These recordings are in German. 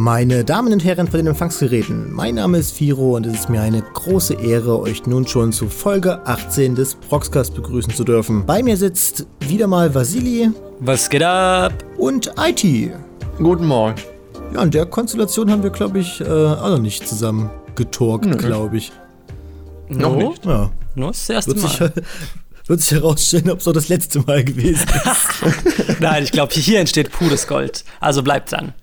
Meine Damen und Herren von den Empfangsgeräten, mein Name ist Firo und es ist mir eine große Ehre, euch nun schon zu Folge 18 des Proxcast begrüßen zu dürfen. Bei mir sitzt wieder mal Vasili. Was geht ab? Und IT. Guten Morgen. Ja, in der Konstellation haben wir, glaube ich, äh, auch noch nicht zusammen getalkt, glaube ich. Noch no? nicht. Ja. Nur das erste Mal. Sich, wird sich herausstellen, ob es auch das letzte Mal gewesen ist. Nein, ich glaube, hier entsteht pures Gold. Also bleibt dran.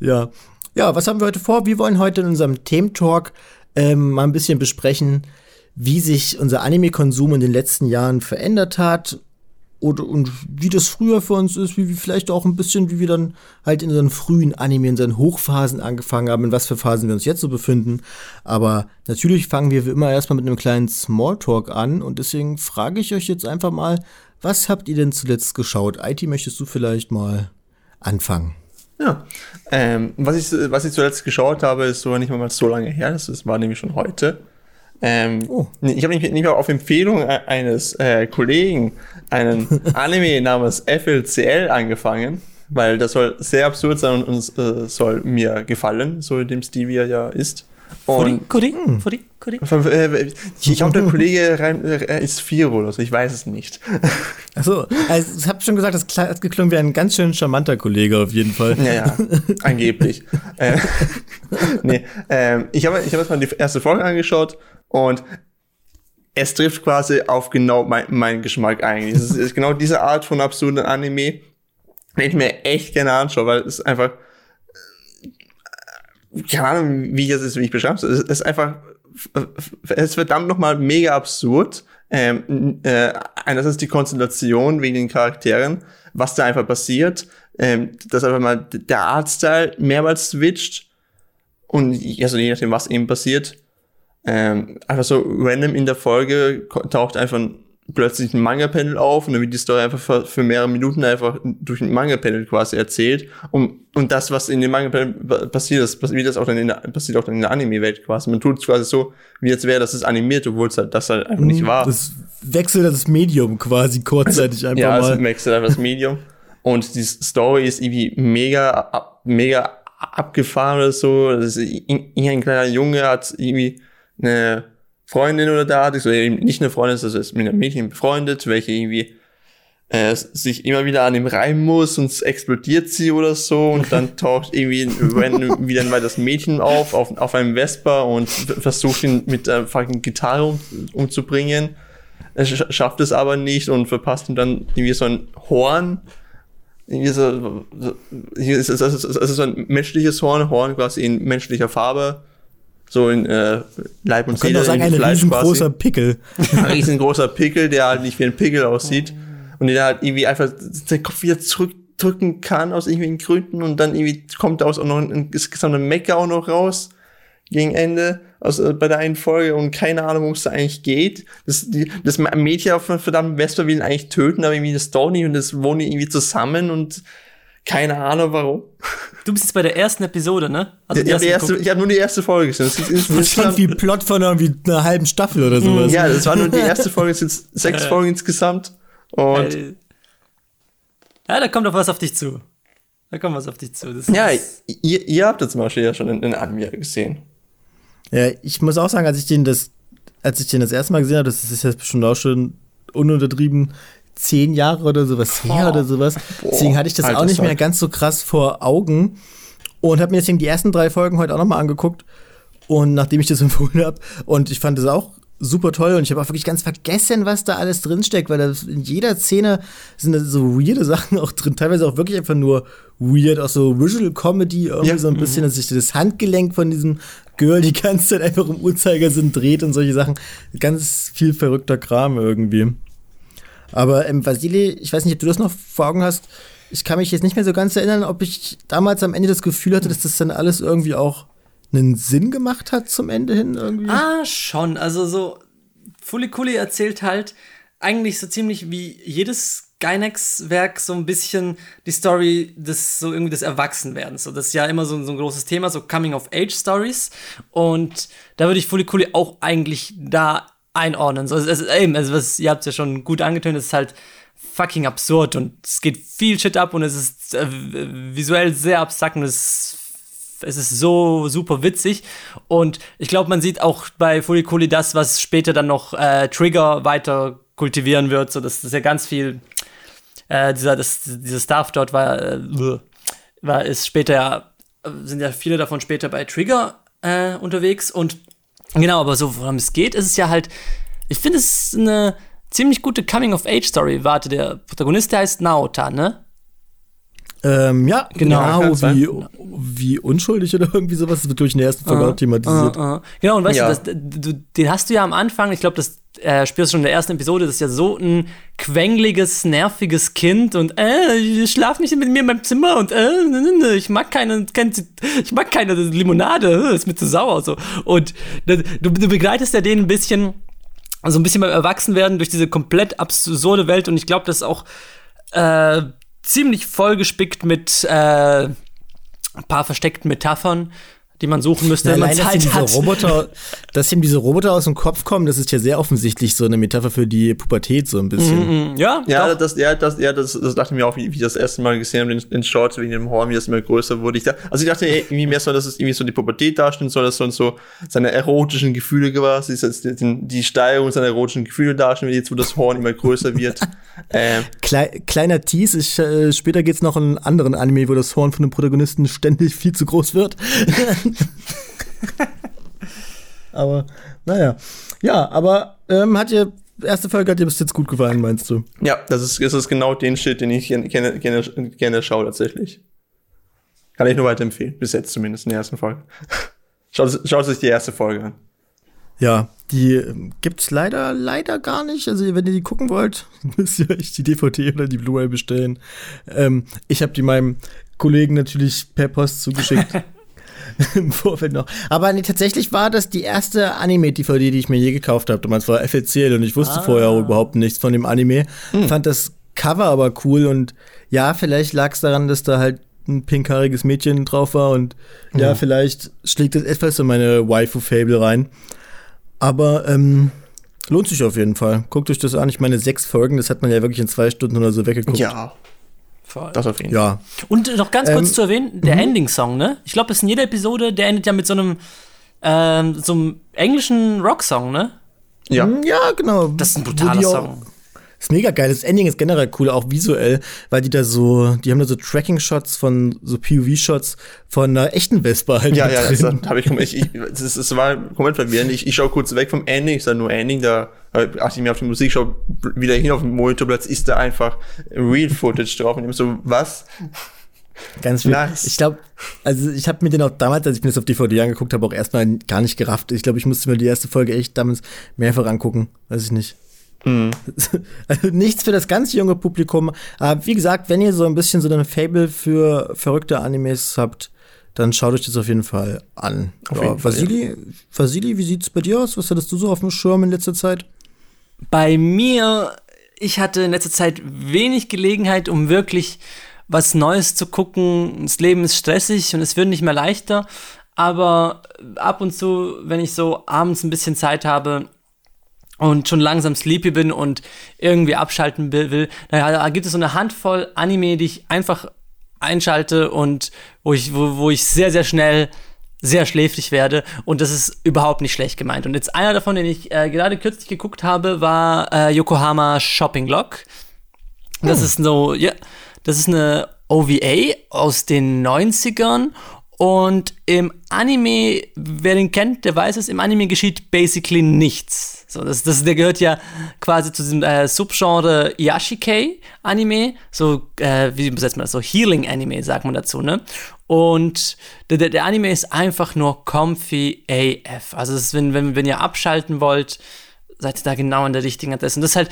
Ja. Ja, was haben wir heute vor? Wir wollen heute in unserem Thementalk ähm, mal ein bisschen besprechen, wie sich unser Anime-Konsum in den letzten Jahren verändert hat und, und wie das früher für uns ist, wie, wie vielleicht auch ein bisschen, wie wir dann halt in unseren frühen Anime, in unseren Hochphasen angefangen haben, in was für Phasen wir uns jetzt so befinden. Aber natürlich fangen wir wie immer erstmal mit einem kleinen Smalltalk an und deswegen frage ich euch jetzt einfach mal, was habt ihr denn zuletzt geschaut? IT, möchtest du vielleicht mal anfangen? Ja, ähm, was, ich, was ich zuletzt geschaut habe, ist so nicht mal so lange her, das war nämlich schon heute. Ähm, oh. Ich habe nicht mal auf Empfehlung e-, eines äh, Kollegen einen Anime namens FLCL angefangen, weil das soll sehr absurd sein und äh, soll mir gefallen, so dem Stevia ja ist. Und Cody, Cody, Cody. Ich glaube, der Kollege äh, ist vier oder so, ich weiß es nicht. Achso, also ich habe schon gesagt, das hat geklungen wie ein ganz schön charmanter Kollege auf jeden Fall. Ja, ja, angeblich. äh, nee, äh, ich habe ich hab jetzt mal die erste Folge angeschaut und es trifft quasi auf genau mein, meinen Geschmack eigentlich. Es ist, ist, genau diese Art von absurden Anime, den ich mir echt gerne anschaue, weil es einfach, keine Ahnung, wie ich es wie ich beschreibe. Es ist einfach, es ist verdammt nochmal mega absurd. Ähm, äh, einerseits die Konstellation wegen den Charakteren, was da einfach passiert, ähm, dass einfach mal der Artstyle mehrmals switcht und also je nachdem, was eben passiert, ähm, einfach so random in der Folge taucht einfach plötzlich ein Manga-Panel auf und dann wird die Story einfach für, für mehrere Minuten einfach durch ein Manga-Panel quasi erzählt. Und, und das, was in dem Manga-Panel passiert, das passiert, das auch dann in der, passiert auch dann in der Anime-Welt quasi. Man tut es quasi so, wie jetzt wäre, das ist animiert, obwohl es halt das halt einfach nicht mhm. war. Das wechselt das Medium quasi kurzzeitig einfach ja, mal. Ja, es wechselt einfach das Medium. und die Story ist irgendwie mega, mega abgefahren oder so. Das ist, ein kleiner Junge hat irgendwie eine Freundin oder da hatte, so eben nicht eine Freundin, also ist mit einem Mädchen befreundet, welche irgendwie äh, sich immer wieder an ihm reiben muss, sonst explodiert sie oder so und dann taucht irgendwie random wieder mal das Mädchen auf, auf, auf einem Vespa und versucht ihn mit der fucking Gitarre um, umzubringen. Er schafft es aber nicht und verpasst ihm dann irgendwie so ein Horn. Irgendwie so, so, hier ist, also, so ein menschliches Horn, Horn quasi in menschlicher Farbe so in äh, Leib und Seele. Man sagen, ein riesengroßer Pickel. ein riesengroßer Pickel, der halt nicht wie ein Pickel aussieht. Und der halt irgendwie einfach den Kopf wieder zurückdrücken kann aus irgendwelchen Gründen und dann irgendwie kommt daraus auch noch ein, ein gesamter Mecker auch noch raus gegen Ende aus, äh, bei der einen Folge und keine Ahnung, worum es da eigentlich geht. Das, die, das Mädchen auf verdammten Vespa will ihn eigentlich töten, aber irgendwie das Tony und das wohnen irgendwie zusammen und keine Ahnung warum. Du bist jetzt bei der ersten Episode, ne? Also die, ja, die erste, ich habe nur die erste Folge gesehen. Das, ist, das klingt wie Plot von irgendwie einer halben Staffel oder sowas. Ja, das war nur die erste Folge, es sind sechs Folgen insgesamt. Und ja, da kommt doch was auf dich zu. Da kommt was auf dich zu. Das ja, ihr, ihr habt das zum Beispiel ja schon in, in Anime gesehen. Ja, ich muss auch sagen, als ich den das, als ich den das erste Mal gesehen habe, das ist jetzt bestimmt auch schon ununtertrieben zehn Jahre oder sowas her oh. oder sowas. Boah, deswegen hatte ich das auch nicht mehr ganz so krass vor Augen und habe mir deswegen die ersten drei Folgen heute auch nochmal angeguckt. Und nachdem ich das empfohlen habe, und ich fand das auch super toll und ich habe auch wirklich ganz vergessen, was da alles drinsteckt, weil in jeder Szene sind da so weirde Sachen auch drin, teilweise auch wirklich einfach nur weird, auch so Visual Comedy, irgendwie ja. so ein bisschen, dass sich das Handgelenk von diesem Girl die ganze Zeit einfach im Uhrzeigersinn dreht und solche Sachen. Ganz viel verrückter Kram irgendwie. Aber ähm, Vasili, ich weiß nicht, ob du das noch vor Augen hast. Ich kann mich jetzt nicht mehr so ganz erinnern, ob ich damals am Ende das Gefühl hatte, dass das dann alles irgendwie auch einen Sinn gemacht hat zum Ende hin irgendwie. Ah, schon. Also so Fully Kuli erzählt halt eigentlich so ziemlich wie jedes Gynex-Werk so ein bisschen die Story des so irgendwie des Erwachsenwerdens. So, das ist ja immer so, so ein großes Thema, so Coming-of-Age-Stories. Und da würde ich Fully Kuli auch eigentlich da einordnen. So, es, eben, also was, ihr habt es ja schon gut angetönt, es ist halt fucking absurd und es geht viel Shit ab und es ist äh, visuell sehr abstrakt es ist es ist so super witzig. Und ich glaube, man sieht auch bei Furikuli das, was später dann noch äh, Trigger weiter kultivieren wird. So, das ja ganz viel, äh, dieser, das, dieser Staff dort war, äh, war ist später ja, sind ja viele davon später bei Trigger äh, unterwegs. Und genau, aber so, worum es geht, ist es ja halt, ich finde es eine ziemlich gute Coming-of-Age-Story. Warte, der Protagonist, der heißt Naota, ne? Ähm, ja, genau, genau wie, wie unschuldig oder irgendwie sowas. Das wird durch den ersten Folge uh, thematisiert. Uh, uh. Genau, und weißt ja. du, das, du, den hast du ja am Anfang, ich glaube, das äh, spürst du schon in der ersten Episode, das ist ja so ein quengliges, nerviges Kind und äh, schlaf nicht mit mir in meinem Zimmer und äh, ich mag keine, kein, ich mag keine Limonade, ist mir zu sauer so. Und du, du begleitest ja den ein bisschen, so ein bisschen beim Erwachsenwerden durch diese komplett absurde Welt und ich glaube, das ist auch äh, ziemlich vollgespickt mit äh, ein paar versteckten Metaphern, die man suchen müsste, wenn man Zeit dass hat. Roboter, dass ihm diese Roboter aus dem Kopf kommen, das ist ja sehr offensichtlich so eine Metapher für die Pubertät so ein bisschen. Mm, mm, ja, ja, das, ja, das, ja, das, das dachte ich mir auch, wie, wie ich das erste Mal gesehen habe, in, in Shorts wegen dem Horn, wie das immer größer wurde. Ich dachte, also ich dachte irgendwie mehr so, dass es irgendwie so die Pubertät darstellen soll, dass so so seine erotischen Gefühle quasi, die, die Steigerung seiner erotischen Gefühle darstellen, jetzt wo das Horn immer größer wird. ähm. Klei kleiner Tease, ich, äh, später geht's noch in einen anderen Anime, wo das Horn von dem Protagonisten ständig viel zu groß wird. aber, naja. Ja, aber ähm, hat dir, erste Folge hat dir bis jetzt gut gefallen, meinst du? Ja, das ist, das ist genau den Shit, den ich gerne, gerne, gerne schaue, tatsächlich. Kann ich nur weiterempfehlen. Bis jetzt zumindest in der ersten Folge. schaut, schaut sich die erste Folge an. Ja, die ähm, gibt's leider, leider gar nicht. Also, wenn ihr die gucken wollt, müsst ihr euch die DVD oder die Blu-ray bestellen. Ähm, ich habe die meinem Kollegen natürlich per Post zugeschickt. im Vorfeld noch. Aber nee, tatsächlich war das die erste Anime-DVD, die ich mir je gekauft habe. Damals war FLCL und ich wusste ah. vorher auch überhaupt nichts von dem Anime. Hm. Fand das Cover aber cool und ja, vielleicht lag es daran, dass da halt ein pinkhaariges Mädchen drauf war und ja, ja vielleicht schlägt das etwas in meine Waifu-Fable rein. Aber ähm, lohnt sich auf jeden Fall. Guckt euch das an. Ich meine, sechs Folgen, das hat man ja wirklich in zwei Stunden oder so weggeguckt. Ja, Voll. Das auf jeden Fall. Ja. Und noch ganz kurz ähm, zu erwähnen, der mhm. Ending-Song, ne? Ich glaube, es ist in jeder Episode, der endet ja mit so einem, ähm, so einem englischen Rock-Song, ne? Ja. Ja, genau. Das ist ein brutaler Song. Ist mega geil. Das Ending ist generell cool, auch visuell, weil die da so, die haben da so Tracking-Shots von, so POV-Shots von einer echten Vespa halt. Ja, ja, das habe ich, ich, ich das, das war komplett verwirrend. Ich, ich schaue kurz weg vom Ending, ich sage nur Ending, da achte ich mir auf die Musik, schaue wieder hin auf den Monitorplatz, ist da einfach Real Footage drauf und ich so, was? Ganz viel. Nice. Ich glaube, also ich habe mir den auch damals, als ich mir das auf DVD angeguckt habe, auch erstmal gar nicht gerafft. Ich glaube, ich musste mir die erste Folge echt damals mehrfach angucken. Weiß ich nicht. Mhm. Also nichts für das ganz junge Publikum. Aber wie gesagt, wenn ihr so ein bisschen so eine Fable für verrückte Animes habt, dann schaut euch das auf jeden Fall an. Auf ja, Vasili, ja. Vasili, wie sieht's bei dir aus? Was hattest du so auf dem Schirm in letzter Zeit? Bei mir, ich hatte in letzter Zeit wenig Gelegenheit, um wirklich was Neues zu gucken. Das Leben ist stressig und es wird nicht mehr leichter. Aber ab und zu, wenn ich so abends ein bisschen Zeit habe, und schon langsam sleepy bin und irgendwie abschalten will, naja, da gibt es so eine Handvoll Anime, die ich einfach einschalte und wo ich, wo, wo ich sehr, sehr schnell sehr schläfrig werde und das ist überhaupt nicht schlecht gemeint. Und jetzt einer davon, den ich äh, gerade kürzlich geguckt habe, war äh, Yokohama Shopping Log. Das hm. ist so, ja, das ist eine OVA aus den 90ern und im Anime, wer den kennt, der weiß es, im Anime geschieht basically nichts. So, das, das, der gehört ja quasi zu diesem äh, Subgenre Yashikei-Anime. So, äh, wie übersetzt man das? So Healing-Anime, sagt man dazu, ne? Und der, der, der Anime ist einfach nur comfy AF. Also, ist, wenn, wenn, wenn ihr abschalten wollt, seid ihr da genau an der richtigen Adresse. Und das halt,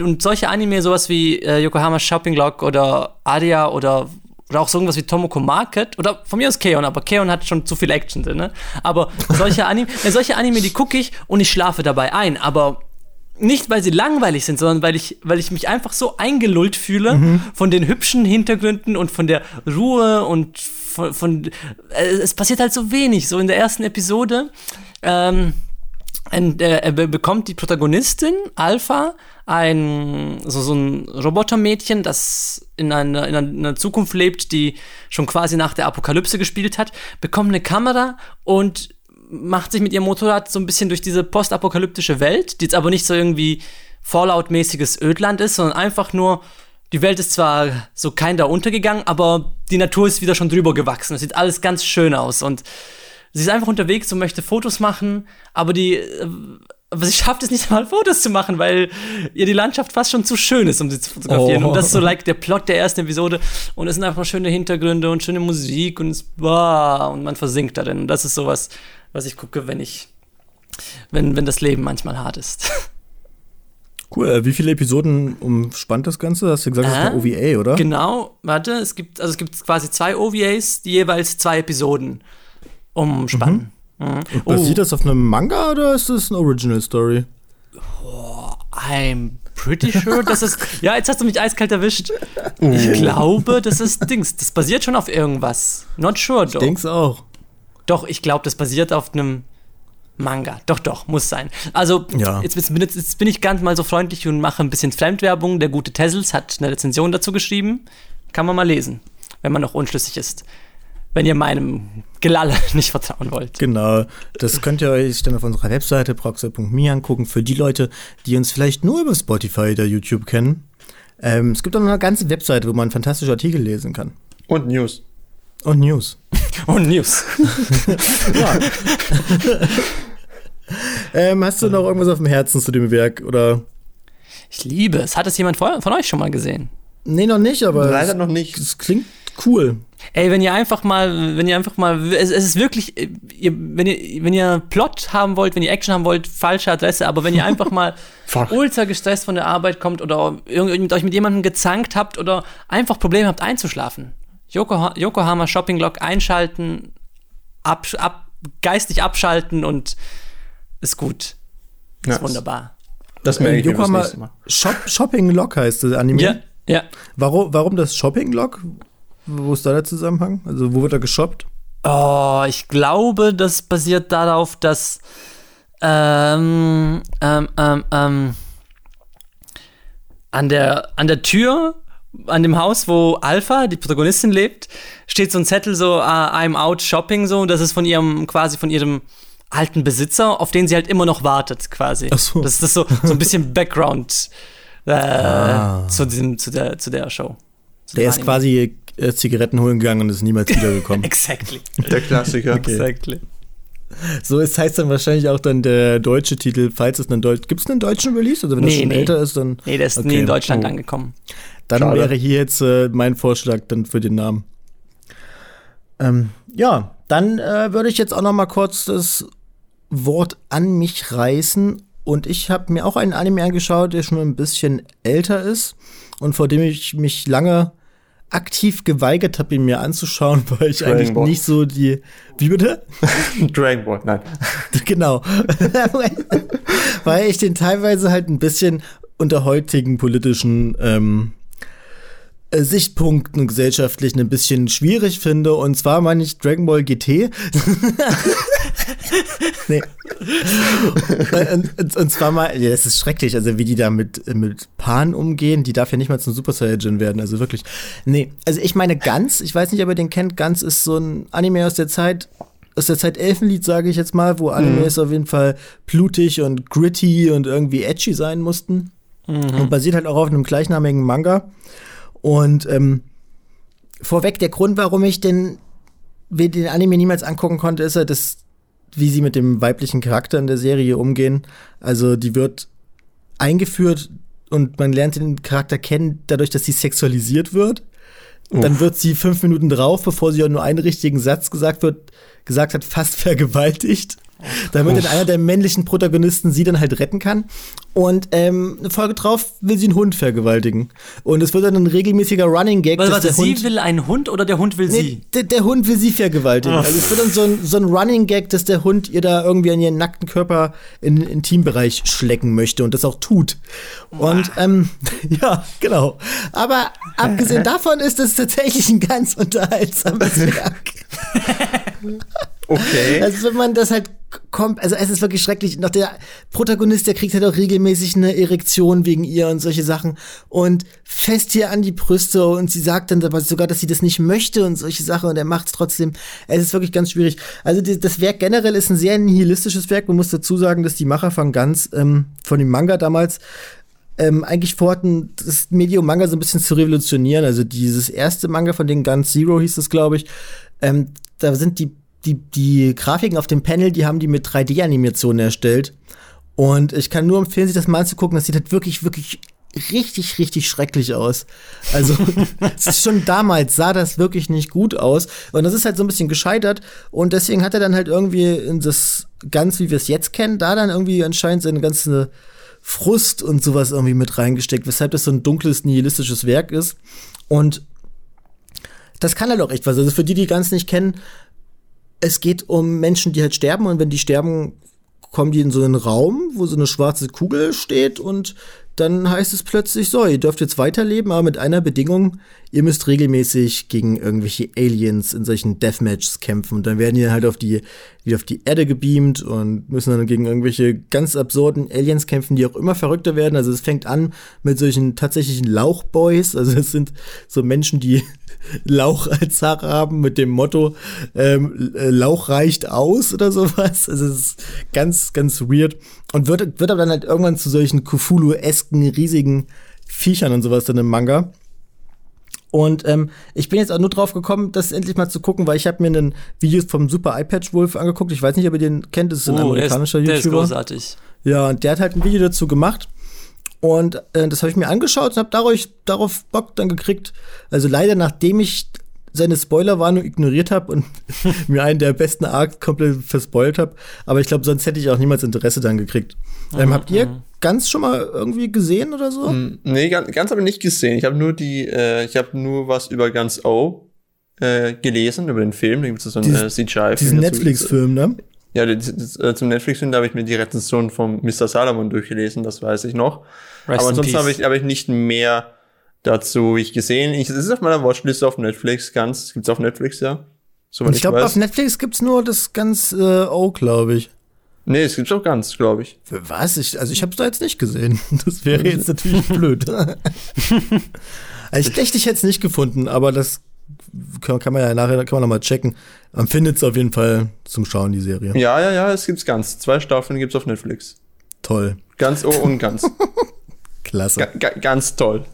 und solche Anime, sowas wie äh, Yokohama Shopping Log oder Aria oder oder auch so irgendwas wie Tomoko Market oder von mir aus Keon, aber Keon hat schon zu viel Action drin, ne? Aber solche Anime, solche Anime, die gucke ich und ich schlafe dabei ein, aber nicht, weil sie langweilig sind, sondern weil ich, weil ich mich einfach so eingelullt fühle mhm. von den hübschen Hintergründen und von der Ruhe und von, von äh, es passiert halt so wenig. So in der ersten Episode ähm, ein, äh, er bekommt die Protagonistin, Alpha, ein, so, so ein Robotermädchen, das in einer, in einer Zukunft lebt, die schon quasi nach der Apokalypse gespielt hat, bekommt eine Kamera und macht sich mit ihrem Motorrad so ein bisschen durch diese postapokalyptische Welt, die jetzt aber nicht so irgendwie Fallout-mäßiges Ödland ist, sondern einfach nur, die Welt ist zwar so kein da untergegangen, aber die Natur ist wieder schon drüber gewachsen. Es sieht alles ganz schön aus und sie ist einfach unterwegs und möchte Fotos machen, aber die, äh, aber sie schafft es nicht mal Fotos zu machen, weil ihr die Landschaft fast schon zu schön ist, um sie zu fotografieren. Oh. Und das ist so like der Plot der ersten Episode. Und es sind einfach schöne Hintergründe und schöne Musik und es, wow, und man versinkt darin. Und das ist sowas, was ich gucke, wenn ich, wenn, wenn das Leben manchmal hart ist. Cool. Äh, wie viele Episoden umspannt das Ganze? Hast du gesagt, das ist eine OVA, oder? Genau. Warte, es gibt, also es gibt quasi zwei OVAs, die jeweils zwei Episoden umspannen. Mhm. Mhm. Und basiert oh. das auf einem Manga oder ist das eine Original Story? Oh, I'm pretty sure, dass es. ja, jetzt hast du mich eiskalt erwischt. Oh. Ich glaube, das ist Dings. Das basiert schon auf irgendwas. Not sure, doch. Ich denk's auch. Doch, ich glaube, das basiert auf einem Manga. Doch, doch, muss sein. Also, ja. jetzt, jetzt, jetzt, bin ich ganz mal so freundlich und mache ein bisschen Fremdwerbung. Der gute Tessels hat eine Rezension dazu geschrieben. Kann man mal lesen, wenn man noch unschlüssig ist. Wenn ihr meinem Gelalle nicht vertrauen wollt. Genau, das könnt ihr euch dann auf unserer Webseite proxy.me angucken. Für die Leute, die uns vielleicht nur über Spotify oder YouTube kennen. Ähm, es gibt auch noch eine ganze Webseite, wo man fantastische Artikel lesen kann. Und News. Und News. Und News. ja. ähm, hast du noch irgendwas auf dem Herzen zu dem Werk? Oder? Ich liebe es. Hat es jemand von euch schon mal gesehen? Nee, noch nicht, aber. Leider noch nicht. Es klingt cool. Ey, wenn ihr einfach mal, wenn ihr einfach mal, es, es ist wirklich, ihr, wenn ihr, wenn ihr Plot haben wollt, wenn ihr Action haben wollt, falsche Adresse, aber wenn ihr einfach mal ultra gestresst von der Arbeit kommt oder mit euch mit jemandem gezankt habt oder einfach Probleme habt einzuschlafen, Yokohama, Yokohama Shopping Log einschalten, ab, ab, geistig abschalten und ist gut. Ist ja, wunderbar. Das merke ich Yokohama Shop, Shopping Log heißt das Anime. Ja, ja. Warum, warum das Shopping Log? Wo ist da der Zusammenhang? Also, wo wird er geshoppt? Oh, ich glaube, das basiert darauf, dass ähm, ähm, ähm, ähm, an der, an der Tür an dem Haus, wo Alpha, die Protagonistin, lebt, steht so ein Zettel so, uh, I'm out shopping so, und das ist von ihrem, quasi von ihrem alten Besitzer, auf den sie halt immer noch wartet, quasi. Ach so. Das ist so, so ein bisschen Background äh, ah. zu, diesem, zu, der, zu der Show. Der ist quasi äh, Zigaretten holen gegangen und ist niemals wiedergekommen. exactly. Der Klassiker. Okay. Exactly. So ist heißt dann wahrscheinlich auch dann der deutsche Titel, falls es einen Deutsch. Gibt es einen deutschen Release? Also wenn nee, das schon nee. älter ist, dann. Nee, der ist okay. nie in Deutschland oh. angekommen. Dann Schade. wäre hier jetzt äh, mein Vorschlag dann für den Namen. Ähm, ja, dann äh, würde ich jetzt auch noch mal kurz das Wort an mich reißen. Und ich habe mir auch einen Anime angeschaut, der schon ein bisschen älter ist und vor dem ich mich lange aktiv geweigert habe, ihn mir anzuschauen, weil ich Dragon eigentlich Ball. nicht so die. Wie bitte? Dragon Ball, nein. Genau. weil ich den teilweise halt ein bisschen unter heutigen politischen ähm, äh, Sichtpunkten gesellschaftlich ein bisschen schwierig finde. Und zwar meine ich Dragon Ball GT. nee. und, und, und, zwar mal, ja, das ist schrecklich, also wie die da mit, mit Pan umgehen, die darf ja nicht mal zum Super Saiyajin werden, also wirklich. Nee, also ich meine Ganz, ich weiß nicht, ob ihr den kennt, Ganz ist so ein Anime aus der Zeit, aus der Zeit Elfenlied, sage ich jetzt mal, wo Animes mhm. auf jeden Fall blutig und gritty und irgendwie edgy sein mussten. Mhm. Und basiert halt auch auf einem gleichnamigen Manga. Und ähm, vorweg, der Grund, warum ich den, den Anime niemals angucken konnte, ist ja, dass, wie sie mit dem weiblichen Charakter in der Serie umgehen. Also die wird eingeführt und man lernt den Charakter kennen, dadurch, dass sie sexualisiert wird. Dann wird sie fünf Minuten drauf, bevor sie auch nur einen richtigen Satz gesagt wird, gesagt hat, fast vergewaltigt damit dann einer der männlichen Protagonisten sie dann halt retten kann. Und ähm, eine Folge drauf will sie einen Hund vergewaltigen. Und es wird dann ein regelmäßiger Running Gag. Warte, warte, sie Hund, will einen Hund oder der Hund will nee, sie? Der, der, Hund will sie vergewaltigen. Ach. Also es wird dann so ein, so ein Running Gag, dass der Hund ihr da irgendwie an ihren nackten Körper in den Intimbereich schlecken möchte und das auch tut. Und ähm, ja, genau. Aber abgesehen davon ist es tatsächlich ein ganz unterhaltsames Werk. Okay. Also wenn man das halt kommt, also es ist wirklich schrecklich. Noch der Protagonist, der kriegt halt auch regelmäßig eine Erektion wegen ihr und solche Sachen und fest hier an die Brüste und sie sagt dann aber sogar, dass sie das nicht möchte und solche Sachen und er macht es trotzdem. Es ist wirklich ganz schwierig. Also die, das Werk generell ist ein sehr nihilistisches Werk. Man muss dazu sagen, dass die Macher von Ganz, ähm, von dem Manga damals, ähm, eigentlich vorhatten, das Medium Manga so ein bisschen zu revolutionieren. Also dieses erste Manga von den Guns Zero hieß es, glaube ich. Ähm, da sind die die, die Grafiken auf dem Panel, die haben die mit 3D-Animationen erstellt. Und ich kann nur empfehlen, sich das mal anzugucken. Das sieht halt wirklich, wirklich richtig, richtig schrecklich aus. Also, schon damals sah das wirklich nicht gut aus. Und das ist halt so ein bisschen gescheitert. Und deswegen hat er dann halt irgendwie in das ganz, wie wir es jetzt kennen, da dann irgendwie anscheinend seine ganze Frust und sowas irgendwie mit reingesteckt, weshalb das so ein dunkles, nihilistisches Werk ist. Und das kann halt auch echt was. Also für die, die ganz nicht kennen, es geht um Menschen, die halt sterben und wenn die sterben, kommen die in so einen Raum, wo so eine schwarze Kugel steht und dann heißt es plötzlich so, ihr dürft jetzt weiterleben, aber mit einer Bedingung, ihr müsst regelmäßig gegen irgendwelche Aliens in solchen Deathmatches kämpfen und dann werden die halt auf die, wieder auf die Erde gebeamt und müssen dann gegen irgendwelche ganz absurden Aliens kämpfen, die auch immer verrückter werden. Also es fängt an mit solchen tatsächlichen Lauchboys, also es sind so Menschen, die Lauch als Sache haben mit dem Motto ähm, äh, Lauch reicht aus oder sowas. Also es ist ganz, ganz weird. Und wird, wird aber dann halt irgendwann zu solchen Cthulhu-esken, riesigen Viechern und sowas dann im Manga. Und ähm, ich bin jetzt auch nur drauf gekommen, das endlich mal zu gucken, weil ich habe mir ein Video vom Super iPad Wolf angeguckt. Ich weiß nicht, ob ihr den kennt, das ist ein oh, amerikanischer der ist, YouTuber. Der ist großartig. Ja, und der hat halt ein Video dazu gemacht. Und äh, das habe ich mir angeschaut und habe darauf, darauf Bock dann gekriegt. Also leider, nachdem ich seine Spoilerwarnung ignoriert habe und mir einen der besten Arcs komplett verspoilt habe. Aber ich glaube, sonst hätte ich auch niemals Interesse dann gekriegt. Ähm, mhm, habt ihr mhm. ganz schon mal irgendwie gesehen oder so? Mm, nee, ganz, ganz habe ich nicht gesehen. Ich habe nur die, äh, ich habe nur was über ganz O äh, gelesen, über den Film. Da gibt es so einen äh, CGI-Film. Diesen Netflix-Film, ne? Ja, das, das, äh, zum Netflix-Film, da habe ich mir die Rezension von Mr. Salomon durchgelesen, das weiß ich noch. Rest Aber ansonsten habe ich, hab ich nicht mehr dazu ich gesehen. Ich, es ist auf meiner Watchlist auf Netflix ganz. Gibt's auf Netflix, ja? Soweit ich glaube, auf Netflix gibt's nur das ganz äh, O, glaube ich. Nee, es gibt's auch ganz, glaube ich. Was? Ich, also ich habe es da jetzt nicht gesehen. Das wäre jetzt natürlich blöd. also ich dachte, ich hätte es nicht gefunden, aber das kann, kann man ja nachher kann man noch mal checken. Man findet es auf jeden Fall zum Schauen, die Serie. Ja, ja, ja, es gibt's ganz. Zwei Staffeln gibt's auf Netflix. Toll. Ganz O und ganz. Klasse. Ga, ganz toll.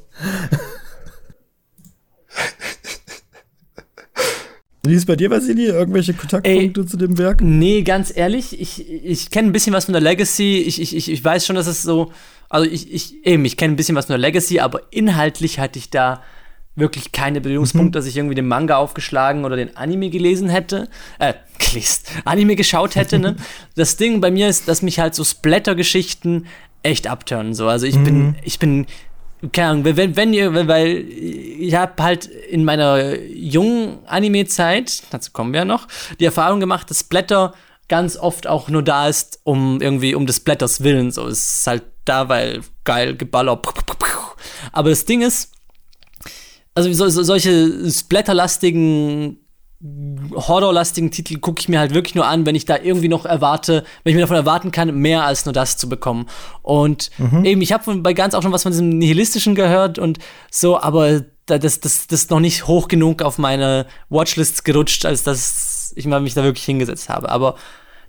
Wie ist bei dir, Vasili? Irgendwelche Kontaktpunkte Ey, zu dem Werk? Nee, ganz ehrlich, ich, ich kenne ein bisschen was von der Legacy. Ich, ich, ich, ich weiß schon, dass es so. Also ich, ich eben, ich kenne ein bisschen was von der Legacy, aber inhaltlich hatte ich da wirklich keine Berührungspunkte, mhm. dass ich irgendwie den Manga aufgeschlagen oder den Anime gelesen hätte. Äh, gelesen, Anime geschaut hätte, ne? das Ding bei mir ist, dass mich halt so Splatter-Geschichten echt abturnen. So. Also ich mhm. bin, ich bin keine Ahnung, wenn, wenn ihr, weil ich habe halt in meiner jungen Anime-Zeit, dazu kommen wir ja noch, die Erfahrung gemacht, dass Blätter ganz oft auch nur da ist, um irgendwie um des Blätters willen. So, es ist halt da, weil geil, Geballer. Aber das Ding ist, also so, so, solche splatterlastigen horrorlastigen Titel gucke ich mir halt wirklich nur an, wenn ich da irgendwie noch erwarte, wenn ich mir davon erwarten kann, mehr als nur das zu bekommen. Und mhm. eben, ich habe bei ganz auch schon was von diesem Nihilistischen gehört und so, aber das, das, das ist noch nicht hoch genug auf meine Watchlists gerutscht, als dass ich mal mich da wirklich hingesetzt habe. Aber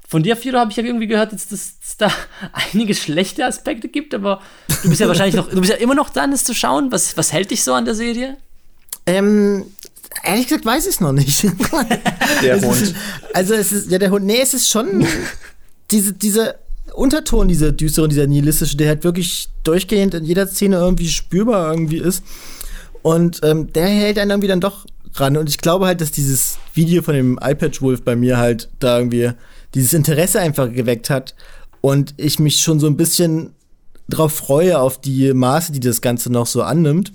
von dir, Firo, habe ich ja irgendwie gehört, dass es da einige schlechte Aspekte gibt, aber du bist ja wahrscheinlich noch, du bist ja immer noch dran, es zu schauen. Was, was hält dich so an der Serie? Ähm, Ehrlich gesagt weiß ich es noch nicht. Der Hund. Ist, also es ist, ja der Hund, nee, es ist schon diese, diese Unterton, dieser düstere, dieser nihilistische, der halt wirklich durchgehend in jeder Szene irgendwie spürbar irgendwie ist. Und ähm, der hält einen irgendwie dann doch ran. Und ich glaube halt, dass dieses Video von dem iPad Wolf bei mir halt da irgendwie dieses Interesse einfach geweckt hat. Und ich mich schon so ein bisschen drauf freue, auf die Maße, die das Ganze noch so annimmt.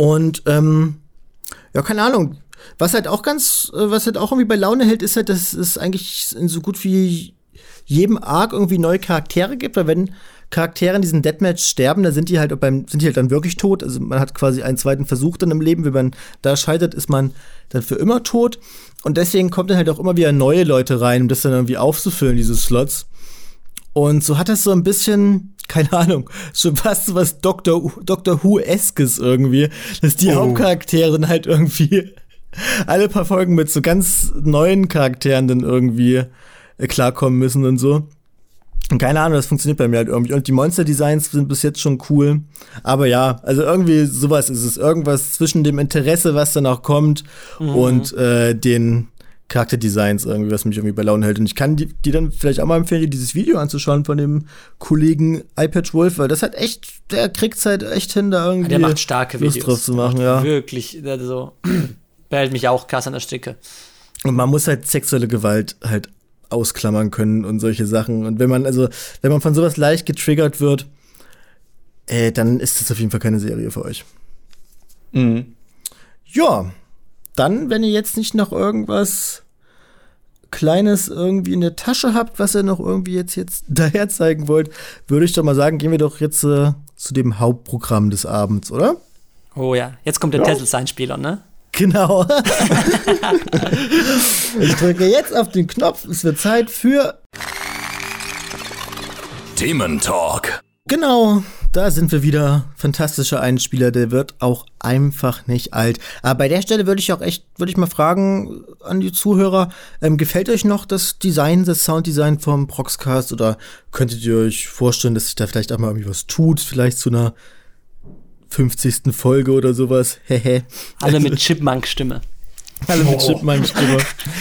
Und ähm, ja, keine Ahnung. Was halt auch ganz, äh, was halt auch irgendwie bei Laune hält, ist halt, dass es eigentlich in so gut wie jedem Arc irgendwie neue Charaktere gibt, weil wenn Charakteren, die diesen Deathmatch sterben, da sind die halt beim, sind die halt dann wirklich tot. Also man hat quasi einen zweiten Versuch dann im Leben. Wenn man da scheitert, ist man dann für immer tot. Und deswegen kommt dann halt auch immer wieder neue Leute rein, um das dann irgendwie aufzufüllen, diese Slots. Und so hat das so ein bisschen, keine Ahnung, schon fast so was Doctor, Doctor Who-eskes irgendwie, dass die oh. Hauptcharaktere halt irgendwie alle paar Folgen mit so ganz neuen Charakteren dann irgendwie äh, klarkommen müssen und so. Und keine Ahnung, das funktioniert bei mir halt irgendwie. Und die Monster-Designs sind bis jetzt schon cool. Aber ja, also irgendwie sowas ist es. Irgendwas zwischen dem Interesse, was dann auch kommt, mhm. und äh, den Charakterdesigns irgendwie, was mich irgendwie bei Laune hält. Und ich kann die, die dann vielleicht auch mal empfehlen, dir dieses Video anzuschauen von dem Kollegen iPatch Wolf, weil das hat echt, der kriegt halt echt hin, da irgendwie der macht starke Lust Videos. drauf zu machen, ja. Wirklich, also behält mich auch krass an der Stricke. Und man muss halt sexuelle Gewalt halt ausklammern können und solche Sachen. Und wenn man, also, wenn man von sowas leicht getriggert wird, äh, dann ist das auf jeden Fall keine Serie für euch. Mhm. Ja, dann, wenn ihr jetzt nicht noch irgendwas Kleines irgendwie in der Tasche habt, was ihr noch irgendwie jetzt, jetzt daher zeigen wollt, würde ich doch mal sagen, gehen wir doch jetzt äh, zu dem Hauptprogramm des Abends, oder? Oh ja, jetzt kommt der ja. Tesla-Einspieler, ne? Genau. ich drücke jetzt auf den Knopf. Es wird Zeit für Themen Talk. Genau, da sind wir wieder. Fantastischer Einspieler, der wird auch einfach nicht alt. Aber bei der Stelle würde ich auch echt, würde ich mal fragen an die Zuhörer, ähm, gefällt euch noch das Design, das Sounddesign vom Proxcast oder könntet ihr euch vorstellen, dass sich da vielleicht auch mal irgendwie was tut, vielleicht zu einer 50. Folge oder sowas. Hehe. Alle mit Chipmunk-Stimme. Alle mit oh. Chipmunk-Stimme.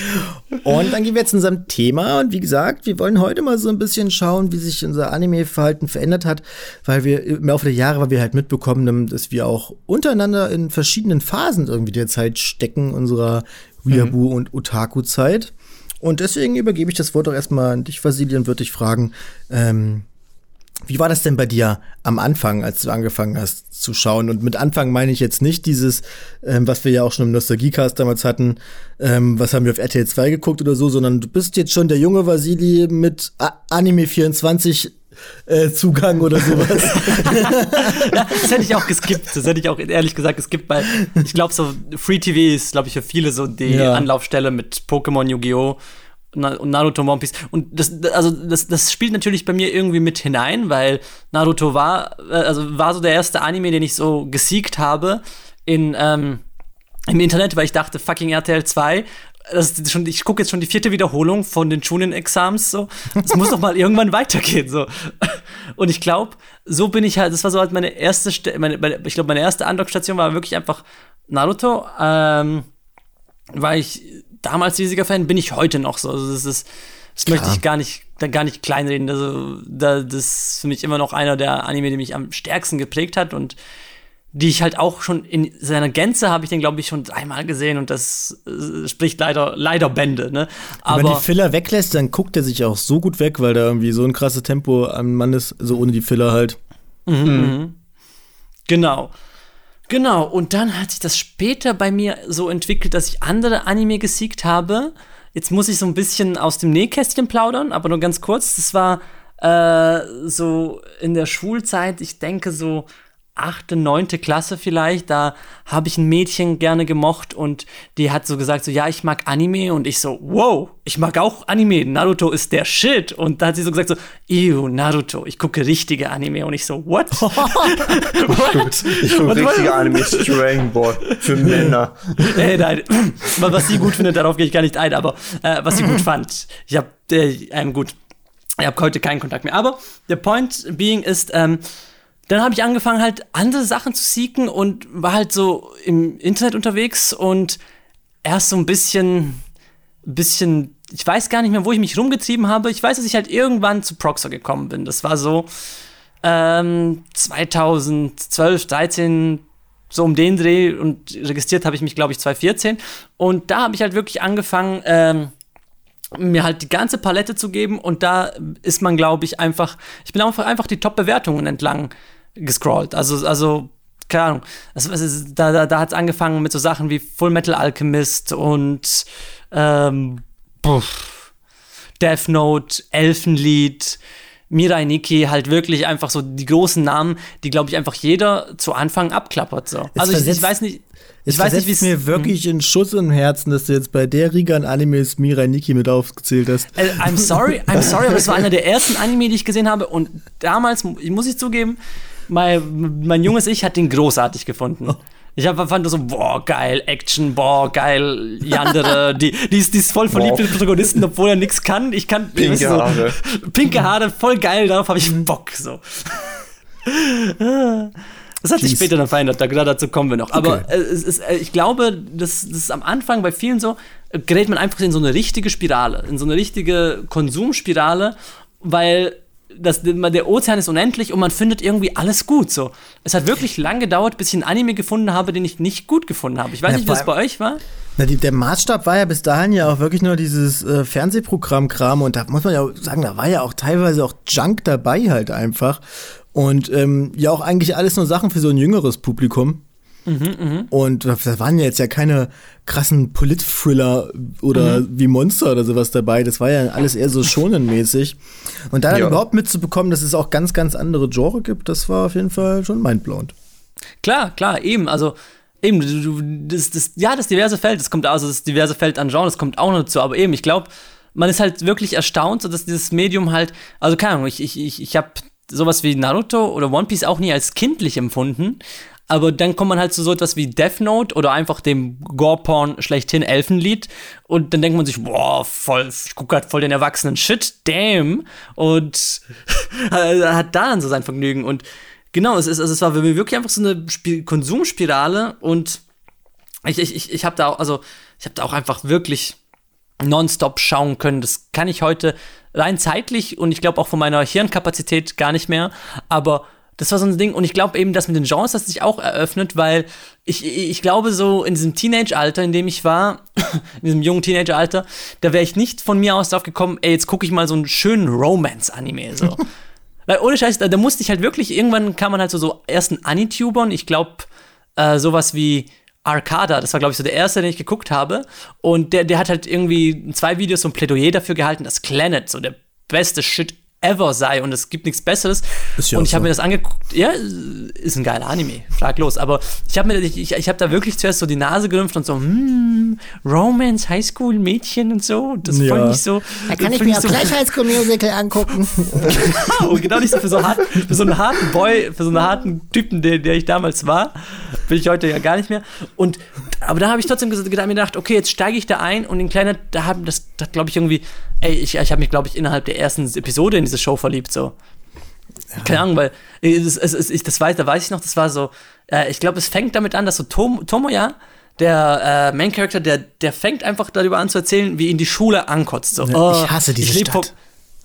Und dann gehen wir jetzt zu unserem Thema. Und wie gesagt, wir wollen heute mal so ein bisschen schauen, wie sich unser Anime-Verhalten verändert hat, weil wir im Laufe der Jahre, weil wir halt mitbekommen haben, dass wir auch untereinander in verschiedenen Phasen irgendwie der Zeit stecken, unserer Weeaboo- mhm. und Otaku-Zeit. Und deswegen übergebe ich das Wort auch erstmal an dich, Vasilij, und würde dich fragen, ähm, wie war das denn bei dir am Anfang, als du angefangen hast zu schauen? Und mit Anfang meine ich jetzt nicht dieses, ähm, was wir ja auch schon im Nostalgiecast damals hatten, ähm, was haben wir auf RTL 2 geguckt oder so, sondern du bist jetzt schon der junge Vasili mit A Anime 24 äh, Zugang oder sowas. ja, das hätte ich auch geskippt. Das hätte ich auch ehrlich gesagt geskippt, weil ich glaube, so Free TV ist, glaube ich, für viele so die ja. Anlaufstelle mit Pokémon, Yu-Gi-Oh! Und Naruto One Piece. Und das, also das, das spielt natürlich bei mir irgendwie mit hinein, weil Naruto war, äh, also war so der erste Anime, den ich so gesiegt habe in, ähm, im Internet, weil ich dachte, fucking RTL 2. Das ist schon, ich gucke jetzt schon die vierte Wiederholung von den Schunen-Exams. So. Das muss doch mal irgendwann weitergehen. So. Und ich glaube, so bin ich halt, das war so halt meine erste, meine, meine, ich glaube, meine erste Andockstation war wirklich einfach Naruto. Ähm, weil ich damals riesiger Fan, bin ich heute noch so. Also das ist, das Klar. möchte ich gar nicht, gar nicht kleinreden. Also, das ist für mich immer noch einer der Anime, die mich am stärksten geprägt hat und die ich halt auch schon in seiner Gänze habe ich den, glaube ich, schon dreimal gesehen und das äh, spricht leider, leider Bände. Ne? Aber Wenn man die Filler weglässt, dann guckt er sich auch so gut weg, weil da irgendwie so ein krasses Tempo am Mann ist, so ohne die Filler halt. Mhm. Mhm. Genau. Genau, und dann hat sich das später bei mir so entwickelt, dass ich andere Anime gesiegt habe. Jetzt muss ich so ein bisschen aus dem Nähkästchen plaudern, aber nur ganz kurz. Das war äh, so in der Schulzeit, ich denke so achte, neunte Klasse vielleicht, da habe ich ein Mädchen gerne gemocht und die hat so gesagt, so ja, ich mag Anime. Und ich so, wow, ich mag auch Anime, Naruto ist der Shit. Und da hat sie so gesagt, so, ew, Naruto, ich gucke richtige Anime. Und ich so, what? what? Ich gucke richtige Anime, Dragon Ball, für Männer. Ey, nein, was sie gut findet, darauf gehe ich gar nicht ein, aber äh, was sie gut fand, ich habe, äh, ähm, gut, ich habe heute keinen Kontakt mehr, aber der Point being ist, ähm, dann habe ich angefangen, halt andere Sachen zu seeken und war halt so im Internet unterwegs und erst so ein bisschen, bisschen, ich weiß gar nicht mehr, wo ich mich rumgetrieben habe. Ich weiß, dass ich halt irgendwann zu Proxer gekommen bin. Das war so ähm, 2012, 13, so um den Dreh und registriert habe ich mich, glaube ich, 2014. Und da habe ich halt wirklich angefangen, ähm, mir halt die ganze Palette zu geben und da ist man, glaube ich, einfach, ich bin einfach, einfach die Top-Bewertungen entlang gescrollt. Also, also keine Ahnung. Also, da da, da hat es angefangen mit so Sachen wie Full Metal Alchemist und ähm, Death Note, Elfenlied, Mirai Nikki, halt wirklich einfach so die großen Namen, die, glaube ich, einfach jeder zu Anfang abklappert. So. also ich, ich, weiß nicht. Ich weiß nicht, wie es mir wirklich in Schuss im Herzen, dass du jetzt bei der Riga an Animes Mirai Nikki mit aufgezählt hast. Äh, I'm sorry, I'm sorry, aber es war einer der ersten Anime, die ich gesehen habe und damals, muss ich zugeben, mein, mein junges Ich hat den großartig gefunden. Ich hab, fand so, boah, geil, Action, boah, geil, Yandere, die, die, ist, die ist voll verliebt in den Protagonisten, obwohl er nichts kann. Ich kann, pinke so, Haare. Pinke Haare, voll geil, darauf habe ich Bock, so. Das hat sich später dann verändert, da, dazu kommen wir noch. Aber okay. es ist, äh, ich glaube, das, das ist am Anfang bei vielen so, gerät man einfach in so eine richtige Spirale, in so eine richtige Konsumspirale, weil das, der Ozean ist unendlich und man findet irgendwie alles gut. So. Es hat wirklich lang gedauert, bis ich einen Anime gefunden habe, den ich nicht gut gefunden habe. Ich weiß ja, nicht, wie das bei euch war. Na, die, der Maßstab war ja bis dahin ja auch wirklich nur dieses äh, Fernsehprogramm-Kram und da muss man ja sagen, da war ja auch teilweise auch Junk dabei halt einfach. Und ähm, ja auch eigentlich alles nur Sachen für so ein jüngeres Publikum. Mhm, mh. Und da waren ja jetzt ja keine krassen Polit-Thriller oder mhm. wie Monster oder sowas dabei. Das war ja alles eher so schonenmäßig. Und da ja. überhaupt mitzubekommen, dass es auch ganz, ganz andere Genre gibt, das war auf jeden Fall schon mindblowend. Klar, klar, eben. Also eben, du, das, das, ja, das diverse Feld, das kommt also das diverse Feld an Genres kommt auch noch dazu, aber eben, ich glaube, man ist halt wirklich erstaunt, dass dieses Medium halt, also keine Ahnung, ich, ich, ich, ich habe sowas wie Naruto oder One Piece auch nie als kindlich empfunden, aber dann kommt man halt zu so etwas wie Death Note oder einfach dem Gore-Porn schlechthin Elfenlied und dann denkt man sich, boah, voll, ich gucke gerade voll den erwachsenen Shit, damn. Und hat da dann so sein Vergnügen. Und genau, es, ist, also es war für mich wirklich einfach so eine Spiel Konsumspirale und ich, ich, ich, habe da auch, also ich habe da auch einfach wirklich nonstop schauen können. Das kann ich heute rein zeitlich und ich glaube auch von meiner Hirnkapazität gar nicht mehr, aber das war so ein Ding. Und ich glaube eben, dass mit den Genres das sich auch eröffnet, weil ich, ich glaube, so in diesem Teenage-Alter, in dem ich war, in diesem jungen Teenager-Alter, da wäre ich nicht von mir aus drauf gekommen, ey, jetzt gucke ich mal so einen schönen Romance-Anime. So. weil ohne Scheiß, da, da, musste ich halt wirklich, irgendwann kam man halt so, so ersten Anitubern, ich glaube, äh, sowas wie Arcada, das war, glaube ich, so der erste, den ich geguckt habe. Und der, der hat halt irgendwie zwei Videos so ein Plädoyer dafür gehalten, dass Planet so der beste Shit ever sei und es gibt nichts Besseres. Ist ja und ich habe so. mir das angeguckt. Ja, ist ein geiler Anime, schlag los. Aber ich habe mir, ich, ich, ich habe da wirklich zuerst so die Nase gerümpft und so, hm, Romance, Highschool, Mädchen und so. Das ja. fand ich so. Da kann ich mir auch so gleich Highschool Musical angucken. genau, genau nicht so für so, hart, für so einen harten Boy, für so einen harten Typen, der, der ich damals war. Bin ich heute ja gar nicht mehr. Und aber da habe ich trotzdem gedacht, mir gedacht, okay, jetzt steige ich da ein und den Kleiner, da haben das, das glaube ich irgendwie ey, ich, ich habe mich, glaube ich, innerhalb der ersten Episode in diese Show verliebt, so. Ja. Keine Ahnung, weil es, es, es, ich, das weiß, da weiß ich noch, das war so, äh, ich glaube, es fängt damit an, dass so Tom, Tomoya, der äh, Main Character, der, der fängt einfach darüber an zu erzählen, wie ihn die Schule ankotzt. So, oh, ich hasse diese ich Stadt. Vom,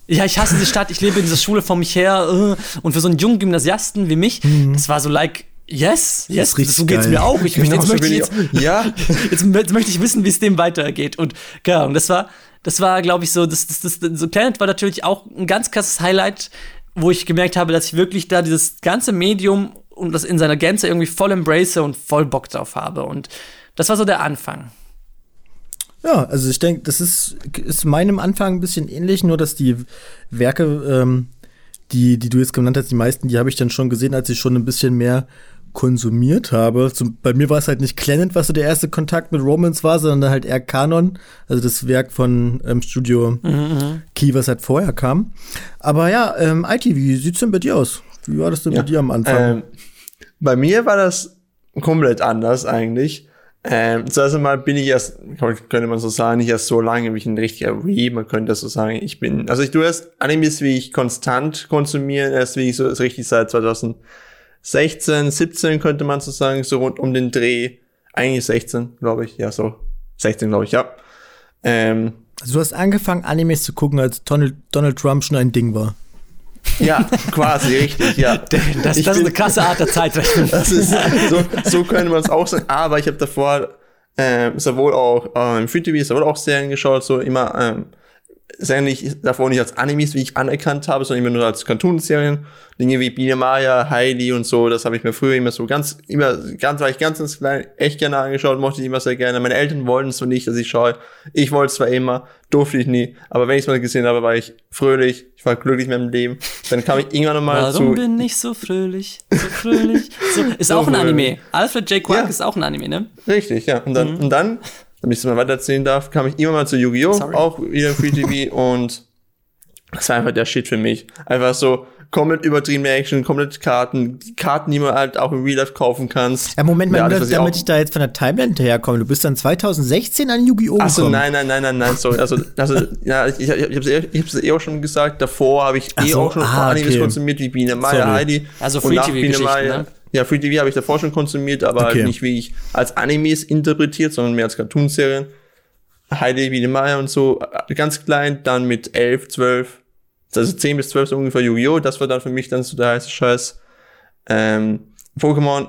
ja, ich hasse diese Stadt, ich lebe in dieser Schule vor mich her. Uh, und für so einen jungen Gymnasiasten wie mich, mhm. das war so like, yes, yes, so geht's geil. mir auch. Ich, genau, jetzt, möchte ich, jetzt, ja. jetzt, jetzt, möchte ich wissen, wie es dem weitergeht. Und keine Ahnung, das war, das war, glaube ich, so, das, das, das, so Planet war natürlich auch ein ganz krasses Highlight, wo ich gemerkt habe, dass ich wirklich da dieses ganze Medium und das in seiner Gänze irgendwie voll embrace und voll Bock drauf habe. Und das war so der Anfang. Ja, also ich denke, das ist, ist meinem Anfang ein bisschen ähnlich, nur dass die Werke, ähm, die, die du jetzt genannt hast, die meisten, die habe ich dann schon gesehen, als ich schon ein bisschen mehr konsumiert habe. Zum, bei mir war es halt nicht Clement, was so der erste Kontakt mit Romans war, sondern halt eher Kanon, also das Werk von ähm, Studio mhm, mhm. Key, was halt vorher kam. Aber ja, ähm, IT, wie sieht's denn bei dir aus? Wie war das denn ja, bei dir am Anfang? Ähm, bei mir war das komplett anders eigentlich. Ähm, zuerst einmal bin ich erst, könnte man so sagen, nicht erst so lange wie ich ein richtiger Wii, man könnte das so sagen. Ich bin, also ich tue erst Animes, wie ich konstant konsumiere, erst wie ich so richtig seit 2000 16, 17 könnte man so sagen, so rund um den Dreh. Eigentlich 16, glaube ich. Ja, so. 16, glaube ich, ja. Ähm, also du hast angefangen, Animes zu gucken, als Donald, Donald Trump schon ein Ding war. Ja, quasi, richtig, ja. Das, das ist eine krasse Art der Zeitrechnung. Das ist, so, so könnte man es auch sagen. Aber ich habe davor äh, sowohl auch äh, im Free TV, sowohl auch Serien geschaut, so immer ähm, sehr nicht davor nicht als Animes, wie ich anerkannt habe, sondern immer nur als Cartoonserien. Dinge wie Biene Maya, Heidi und so, das habe ich mir früher immer so ganz, immer, ganz, war ich ganz, ganz klein, echt gerne angeschaut, mochte ich immer sehr gerne. Meine Eltern wollten es so nicht, dass ich schaue. Ich wollte es zwar immer, durfte ich nie, aber wenn ich es mal gesehen habe, war ich fröhlich, ich war glücklich mit meinem Leben. Dann kam ich irgendwann nochmal Warum zu. Warum bin ich so fröhlich, so fröhlich? So, ist so auch ein Anime. Alfred J. Quark ja. ist auch ein Anime, ne? Richtig, ja. Und dann, mhm. und dann damit ich es mal weiterzählen darf, kam ich immer mal zu Yu-Gi-Oh! auch wieder Free TV und das war einfach der Shit für mich. Einfach so komplett übertriebene Action, komplett Karten, Karten, die man halt auch im Real Life kaufen kannst. Ja, Moment mal, ja, das, damit ich da jetzt von der Timeline hinterherkomme. Du bist dann 2016 an Yu-Gi-Oh! Achso, nein, nein, nein, nein, nein, sorry. Also, also ja, ich, ich, ich hab's, eh, ich hab's eh auch schon gesagt, davor habe ich eh so, auch schon ah, Animes okay. konsumiert, wie Biene Maya, Heidi. Also Free TV-Geschichten, ne? Ja, Free TV habe ich davor schon konsumiert, aber okay. nicht wie ich als Animes interpretiert, sondern mehr als Cartoonserien. Heidi Biene Maya und so, äh, ganz klein, dann mit 11, 12, also 10 bis 12 so ungefähr Yu-Gi-Oh! Das war dann für mich dann so der heiße Scheiß. Ähm, Pokémon,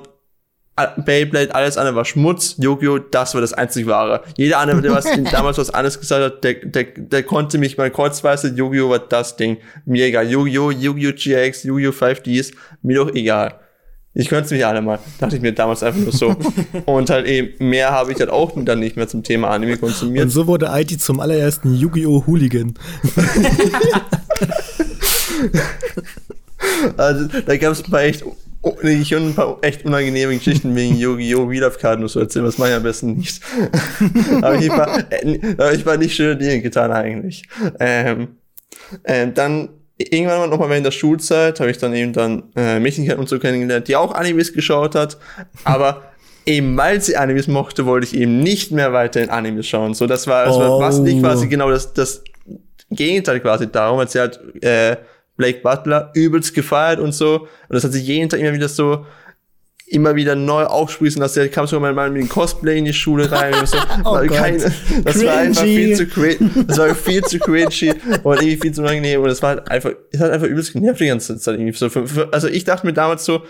Beyblade, alles andere war Schmutz. Yu-Gi-Oh! das war das einzig wahre. Jeder andere, der was damals was anderes gesagt hat, der, der, der konnte mich mal kreuzweise. Yu-Gi-Oh! war das Ding. Mir egal. Yu-Gi-Oh!, Yu-Gi-Oh! GX, Yu-Gi-Oh! 5Ds, mir doch egal. Ich könnte es mich alle mal. Dachte ich mir damals einfach nur so. und halt eben, mehr habe ich halt auch dann nicht mehr zum Thema Anime konsumiert. Und so wurde IT zum allerersten Yu-Gi-Oh! Hooligan. also, da gab es ein paar echt, ein paar echt unangenehme Geschichten wegen Yu-Gi-Oh! Real-Life-Karten und so erzählen, was mache ich am besten nicht. aber ich war, äh, ich war nicht schöne Dinge getan eigentlich. Ähm, ähm, dann irgendwann noch mal während der Schulzeit habe ich dann eben dann äh, Mädchen und so kennengelernt, die auch Animes geschaut hat, aber eben weil sie Animes mochte, wollte ich eben nicht mehr weiter in Animes schauen. So, das war, das oh. war was nicht quasi genau das, das Gegenteil quasi darum, hat sie halt äh, Blake Butler übelst gefeiert und so. Und das hat sie jeden Tag immer wieder so immer wieder neu aufsprießen lassen. Da kam sogar mal mit dem Cosplay in die Schule rein. So, oh keine, das war einfach viel zu cringy. Das war viel zu cringy und irgendwie viel zu unangenehm. Und es war halt einfach, es hat einfach übelst genervt die ganze Zeit irgendwie. So für, für, also ich dachte mir damals so,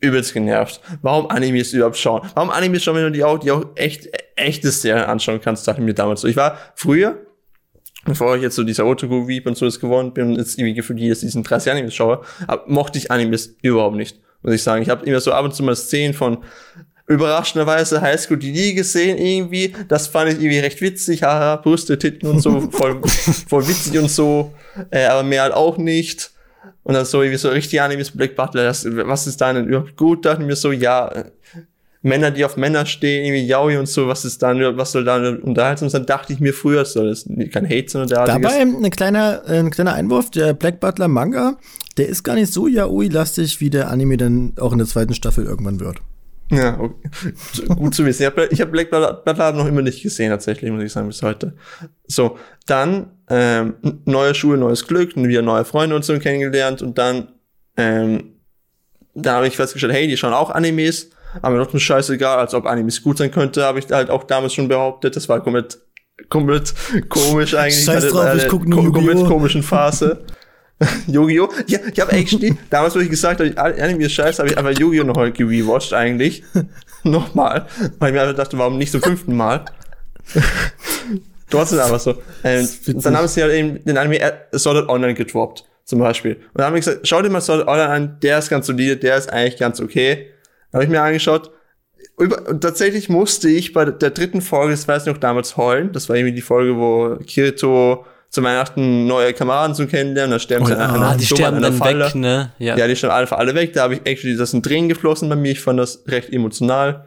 übelst genervt. Warum Animes überhaupt schauen? Warum Animes schauen, wenn du die auch, die auch echt, echtes Serien anschauen kannst, dachte ich mir damals so. Ich war früher, bevor ich jetzt so dieser Otaku-Weep und so das geworden bin und jetzt irgendwie gefühlt jedes diesen 30 Animes schaue, mochte ich Animes überhaupt nicht muss ich sagen. Ich habe immer so ab und zu mal Szenen von überraschenderweise Highschool die gesehen irgendwie. Das fand ich irgendwie recht witzig. Haha, Brüste, Titten und so, voll, voll witzig und so. Äh, aber mehr halt auch nicht. Und dann so irgendwie so richtig Animes Black Butler. Das, was ist da denn überhaupt gut? Dachte mir so, ja, Männer, die auf Männer stehen, irgendwie Yaoi und so, was ist da, was soll da unterhaltsam sein, dachte ich mir früher, soll das kein Hate, sondern derartiges. Dabei ein kleiner, ein kleiner Einwurf, der Black Butler Manga, der ist gar nicht so Yaoi-lastig, wie der Anime dann auch in der zweiten Staffel irgendwann wird. Ja, okay. gut zu wissen. Ich habe hab Black Butler noch immer nicht gesehen, tatsächlich, muss ich sagen, bis heute. So, dann ähm, neue Schule, neues Glück, wieder neue Freunde und so kennengelernt und dann ähm, da habe ich festgestellt, hey, die schauen auch Animes aber mir trotzdem scheißegal, als ob Animes gut sein könnte, habe ich halt auch damals schon behauptet. Das war komplett, komplett komisch eigentlich. Scheiß drauf, ich guck nur kom komplett komischen Phase. Yu-Gi-Oh! Ja, ich habe actually, damals, wo ich gesagt habe, Anime ist scheiße, habe ich einfach Yu-Gi-Oh! noch mal gerewatcht eigentlich. Nochmal. Weil ich mir einfach dachte, warum nicht zum fünften Mal? Trotzdem einfach so. Ähm, dann haben sie halt eben den Anime Sword Online gedroppt, zum Beispiel. Und dann haben wir gesagt, schau dir mal Sword Online an, der ist ganz solide, der ist eigentlich ganz okay. Habe ich mir angeschaut. Über, und tatsächlich musste ich bei der dritten Folge, das weiß ich noch damals, heulen. Das war irgendwie die Folge, wo Kirito zu Weihnachten neue Kameraden zu kennenlernen, da sterben oh, sie einer, ah, die sterben dann Falle. weg, ne? Ja. ja, die sterben alle, alle weg. Da habe ich actually, das sind Tränen geflossen bei mir. Ich fand das recht emotional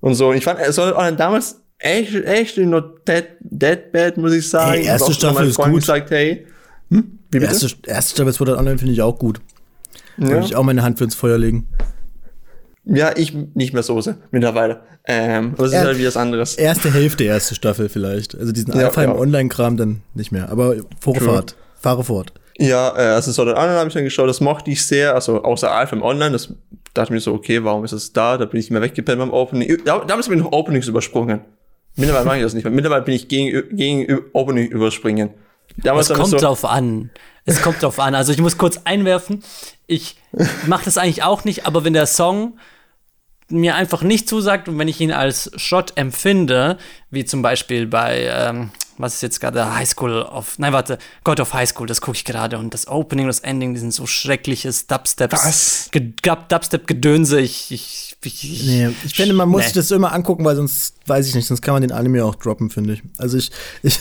und so. Und ich fand, es war damals echt, echt nur dead, dead bad, muss ich sagen. Hey, erste Staffel ist gut. gesagt, hey, hm? Wie bitte? Erste, erste Staffel Art Online finde ich auch gut. Ja. Würde ich auch meine Hand für ins Feuer legen. Ja, ich nicht mehr Soße mittlerweile. Ähm, aber es ist halt wie was anderes. Erste Hälfte, erste Staffel vielleicht. Also diesen ja, Alpha ja. Online-Kram dann nicht mehr. Aber Vorfahrt, fahre fort. Ja, äh, also Sword Art Online habe ich dann geschaut, das mochte ich sehr, also außer Alpha im Online, das dachte ich mir so, okay, warum ist das da? Da bin ich immer weggepennt beim Opening. Damals bin ich noch Openings übersprungen. Mittlerweile mache ich das nicht mehr. Mittlerweile bin ich gegen, gegen Opening überspringen. Damals es kommt so, drauf an. Es kommt drauf an. Also ich muss kurz einwerfen, ich mache das eigentlich auch nicht, aber wenn der Song mir einfach nicht zusagt. Und wenn ich ihn als Shot empfinde, wie zum Beispiel bei, ähm, was ist jetzt gerade High School of, nein, warte, God of High School, das gucke ich gerade. Und das Opening das Ending, die sind so schreckliches Dubsteps, Dubstep-Gedönse, ich, ich, nee, ich finde, man muss nee. sich das immer angucken, weil sonst, weiß ich nicht, sonst kann man den Anime auch droppen, finde ich. Also ich, ich,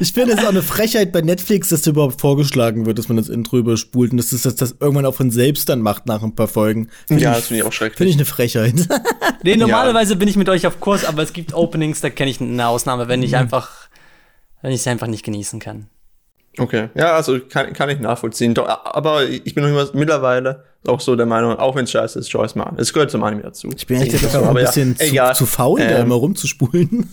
ich finde es auch eine Frechheit bei Netflix, dass das überhaupt vorgeschlagen wird, dass man das Intro überspult und dass das, das, das irgendwann auch von selbst dann macht nach ein paar Folgen. Find ja, ich, das finde ich auch schrecklich. Finde ich eine Frechheit. nee, normalerweise ja. bin ich mit euch auf Kurs, aber es gibt Openings, da kenne ich eine Ausnahme, wenn ich mhm. einfach, wenn ich es einfach nicht genießen kann. Okay, ja, also kann, kann ich nachvollziehen. Doch, aber ich bin noch immer mittlerweile auch so der Meinung, auch wenn es scheiße ist, Choice machen. Es gehört zum Anime dazu. Ich bin eigentlich auch ein bisschen ja, zu, zu, faul, ähm, da immer rumzuspulen.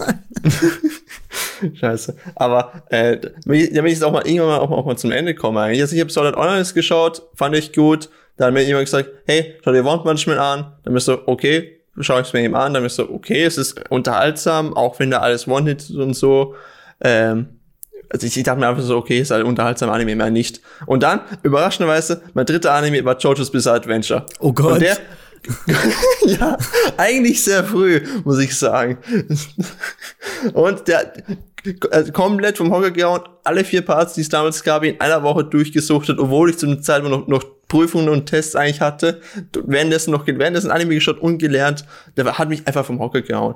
scheiße. Aber äh, wenn ich jetzt auch mal irgendwann mal, auch, auch mal zum Ende komme, eigentlich. Also ich habe Solid Online geschaut, fand ich gut. Dann hat mir jemand gesagt, hey, schau dir Want Management an. Dann bist du, okay, schaue ich es mir eben an. Dann bist du, okay, es ist unterhaltsam, auch wenn da alles One-Hit und so. Ähm, also ich, ich dachte mir einfach so, okay, ist halt unterhaltsam Anime, mehr nicht. Und dann, überraschenderweise, mein dritter Anime war JoJo's Bizarre Adventure. Oh Gott. Und der, ja, eigentlich sehr früh, muss ich sagen. Und der also komplett vom Hocker gehauen, alle vier Parts, die es damals gab, in einer Woche durchgesuchtet, obwohl ich zu einer Zeit noch, noch Prüfungen und Tests eigentlich hatte, währenddessen noch währenddessen Anime geschaut und gelernt, der hat mich einfach vom Hocker gehauen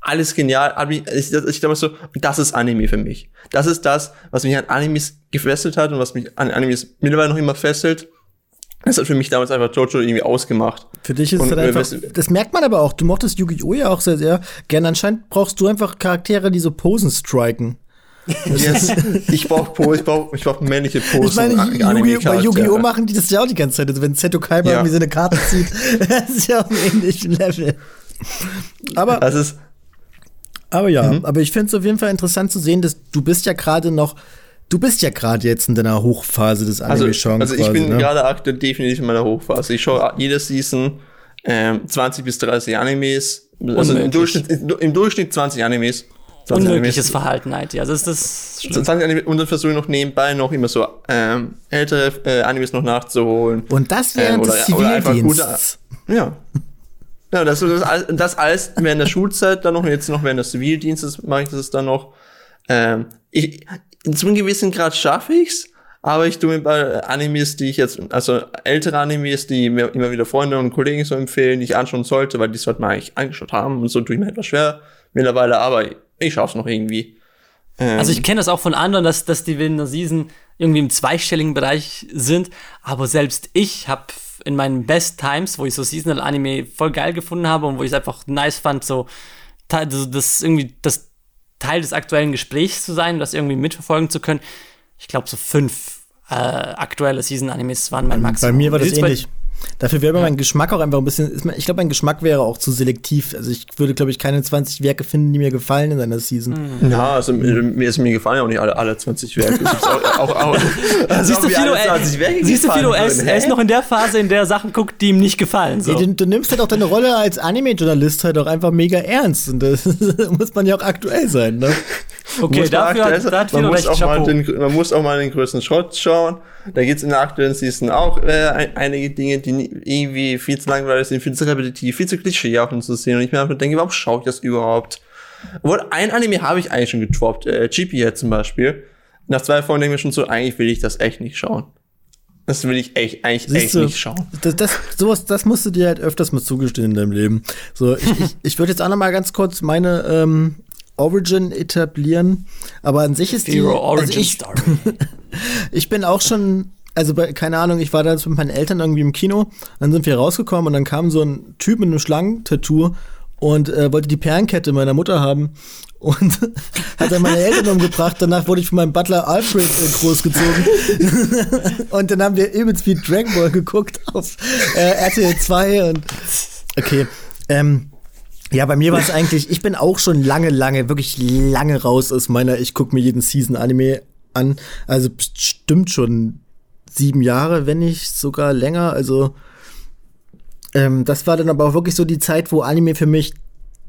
alles genial. Ich, ich glaube so, das ist Anime für mich. Das ist das, was mich an Animes gefesselt hat und was mich an Animes mittlerweile noch immer fesselt. Das hat für mich damals einfach Jojo irgendwie ausgemacht. Für dich ist es halt einfach, das merkt man aber auch. Du mochtest Yu-Gi-Oh! ja auch sehr, sehr gerne. Anscheinend brauchst du einfach Charaktere, die so Posen striken. Yes. ich brauche ich brauch, ich brauch männliche Posen. Ich meine, Yu bei Yu-Gi-Oh! machen die das ja auch die ganze Zeit. Also wenn Seto Kaiba ja. irgendwie so eine Karte zieht, das ist ja auf einem ähnlichen Level. Aber. Das ist, aber ja, mhm. aber ich finde es auf jeden Fall interessant zu sehen, dass du bist ja gerade noch, du bist ja gerade jetzt in deiner Hochphase des Anime-Genres. Also, also ich bin ne? gerade aktuell definitiv in meiner Hochphase. Ich schaue jede Season ähm, 20 bis 30 Animes. Also im Durchschnitt, im Durchschnitt 20 Animes. 20 Unmögliches Animes. Verhalten halt, ja. Das ist das. 20 Animes, und dann versuche ich noch nebenbei noch immer so ähm, ältere äh, Animes noch nachzuholen. Und das während ähm, oder, des Zivildienstes. Ja. Ja, das, das, das alles während der Schulzeit dann noch, jetzt noch während des Zivildienstes mache ich das dann noch. Ähm, ich, zu einem gewissen Grad schaffe ich's, aber ich tue mir bei Animes, die ich jetzt, also ältere Animes, die mir immer wieder Freunde und Kollegen so empfehlen, die ich anschauen sollte, weil die sollte man eigentlich angeschaut haben und so tue ich mir etwas schwer mittlerweile, aber ich schaff's noch irgendwie. Ähm, also ich kenne das auch von anderen, dass, dass die in der Season irgendwie im zweistelligen Bereich sind, aber selbst ich habe in meinen Best Times, wo ich so Seasonal Anime voll geil gefunden habe und wo ich es einfach nice fand, so das irgendwie das Teil des aktuellen Gesprächs zu sein, das irgendwie mitverfolgen zu können. Ich glaube, so fünf äh, aktuelle Season-Animes waren mein Maximum. Bei mir war das ähnlich. Dafür wäre ja. mein Geschmack auch einfach ein bisschen, ich glaube, mein Geschmack wäre auch zu selektiv. Also ich würde, glaube ich, keine 20 Werke finden, die mir gefallen in einer Season. Mhm. Ja, also mir, ist mir gefallen auch nicht alle, alle 20 Werke. auch, auch, auch, also siehst du, Philo, äh, siehst du, Philo er, ist, er ist noch in der Phase, in der Sachen guckt, die ihm nicht gefallen. So. Nee, du, du, nimmst halt auch deine Rolle als Anime-Journalist halt auch einfach mega ernst. Und das muss man ja auch aktuell sein, ne? Okay, dafür hat, da hat man, muss auch mal den, man muss auch mal den größten Schrott schauen. Da gibt es in der aktuellen Season auch äh, einige Dinge, die irgendwie viel zu langweilig sind, viel zu repetitiv, viel zu klischeehaft zu sehen. Und ich mir einfach denke, warum schaue ich das überhaupt? Obwohl, ein Anime habe ich eigentlich schon getroppt, äh, GP zum Beispiel. Nach zwei Folgen denke ich mir schon so, eigentlich will ich das echt nicht schauen. Das will ich echt, eigentlich Siehst echt du, nicht schauen. Das, das, sowas, das musst du dir halt öfters mal zugestehen in deinem Leben. So, ich, ich, ich würde jetzt auch noch mal ganz kurz meine ähm, Origin etablieren, aber an sich ist die Origin also ich, Story. ich bin auch schon also bei, keine Ahnung, ich war da mit meinen Eltern irgendwie im Kino, dann sind wir rausgekommen und dann kam so ein Typ mit einem Schlangentattoo und äh, wollte die Perlenkette meiner Mutter haben und hat dann meine Eltern umgebracht. Danach wurde ich von meinem Butler Alfred äh, großgezogen. und dann haben wir übelst wie Dragon Ball geguckt auf äh, RTL 2 und okay. Ähm, ja, bei mir war es eigentlich, ich bin auch schon lange, lange, wirklich lange raus aus meiner, ich gucke mir jeden Season-Anime an. Also bestimmt schon sieben Jahre, wenn nicht sogar länger. Also ähm, das war dann aber auch wirklich so die Zeit, wo Anime für mich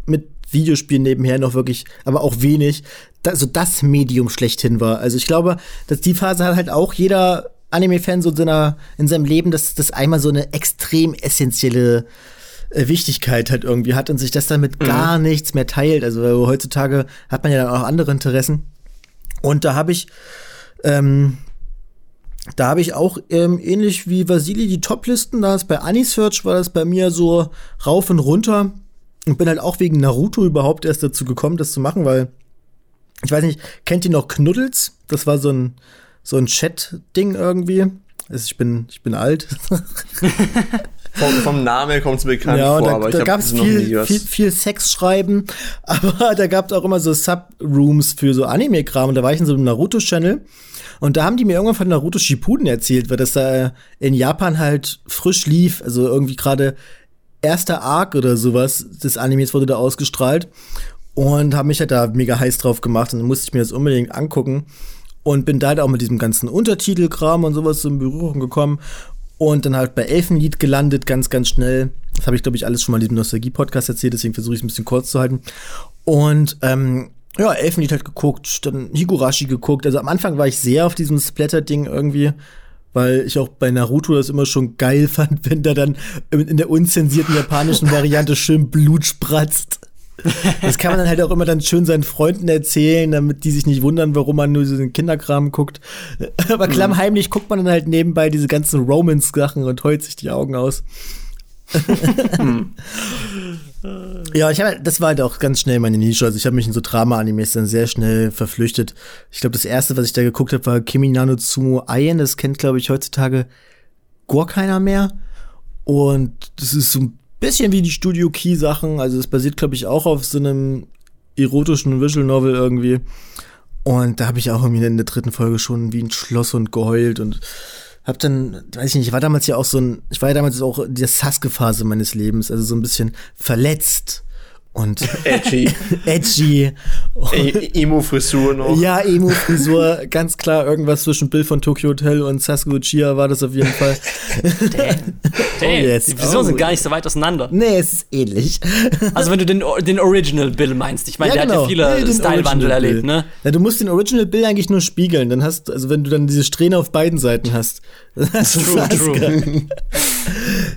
mit Videospielen nebenher noch wirklich, aber auch wenig, da, so das Medium schlechthin war. Also ich glaube, dass die Phase hat halt auch jeder Anime-Fan so in, seiner, in seinem Leben, dass das einmal so eine extrem essentielle äh, Wichtigkeit halt irgendwie hat und sich das dann mit mhm. gar nichts mehr teilt. Also heutzutage hat man ja dann auch andere Interessen. Und da habe ich, ähm, da habe ich auch ähm, ähnlich wie Vasili die Toplisten. Da ist bei Anisearch war das bei mir so rauf und runter. Und bin halt auch wegen Naruto überhaupt erst dazu gekommen, das zu machen, weil ich weiß nicht, kennt ihr noch Knuddels? Das war so ein so ein Chat-Ding irgendwie. Also ich bin ich bin alt. vom, vom Namen kommt es bekannt ja, vor, da, aber da ich gab es viel, viel, viel Sex schreiben, aber da gab es auch immer so Subrooms für so Anime-Kram und da war ich in so einem Naruto-Channel und da haben die mir irgendwann von Naruto Shippuden erzählt, weil das da in Japan halt frisch lief, also irgendwie gerade erster Arc oder sowas des Animes wurde da ausgestrahlt und habe mich halt da mega heiß drauf gemacht und dann musste ich mir das unbedingt angucken und bin da halt auch mit diesem ganzen Untertitelkram und sowas so in Berührung gekommen und dann halt bei Elfenlied gelandet, ganz, ganz schnell. Das habe ich, glaube ich, alles schon mal in diesem Nostalgie-Podcast erzählt, deswegen versuche ich es ein bisschen kurz zu halten. Und ähm, ja, Elfenlied halt geguckt, dann Higurashi geguckt. Also am Anfang war ich sehr auf diesem Splatter-Ding irgendwie, weil ich auch bei Naruto das immer schon geil fand, wenn da dann in der unzensierten japanischen Variante schön Blut spratzt. Das kann man dann halt auch immer dann schön seinen Freunden erzählen, damit die sich nicht wundern, warum man nur diesen Kinderkram guckt. Aber klammheimlich guckt man dann halt nebenbei diese ganzen Romance-Sachen und heult sich die Augen aus. ja, ich habe, das war halt auch ganz schnell meine Nische. Also ich habe mich in so Drama-Animes dann sehr schnell verflüchtet. Ich glaube, das erste, was ich da geguckt habe, war Kimi Nano Tsumo Ayen. Das kennt, glaube ich, heutzutage gar keiner mehr. Und das ist so ein bisschen wie die Studio Key Sachen. Also es basiert, glaube ich, auch auf so einem erotischen Visual Novel irgendwie. Und da habe ich auch irgendwie in der dritten Folge schon wie ein Schloss und geheult und hab dann, weiß ich nicht, ich war damals ja auch so ein, ich war ja damals auch in der Sasuke-Phase meines Lebens, also so ein bisschen verletzt und edgy. edgy. Emo-Frisur noch. Ja, Emo-Frisur, ganz klar irgendwas zwischen Bill von Tokyo Hotel und Sasuke Uchiha war das auf jeden Fall. Damn. Damn. Oh, yes. Die Frisuren oh. sind gar nicht so weit auseinander. Nee, es ist ähnlich. Also wenn du den, den Original Bill meinst, ich meine, ja, der genau. hat ja viele nee, Stylewandel erlebt, ne? Ja, du musst den Original Bill eigentlich nur spiegeln, dann hast, also wenn du dann diese Strähne auf beiden Seiten hast. Das ist true, true.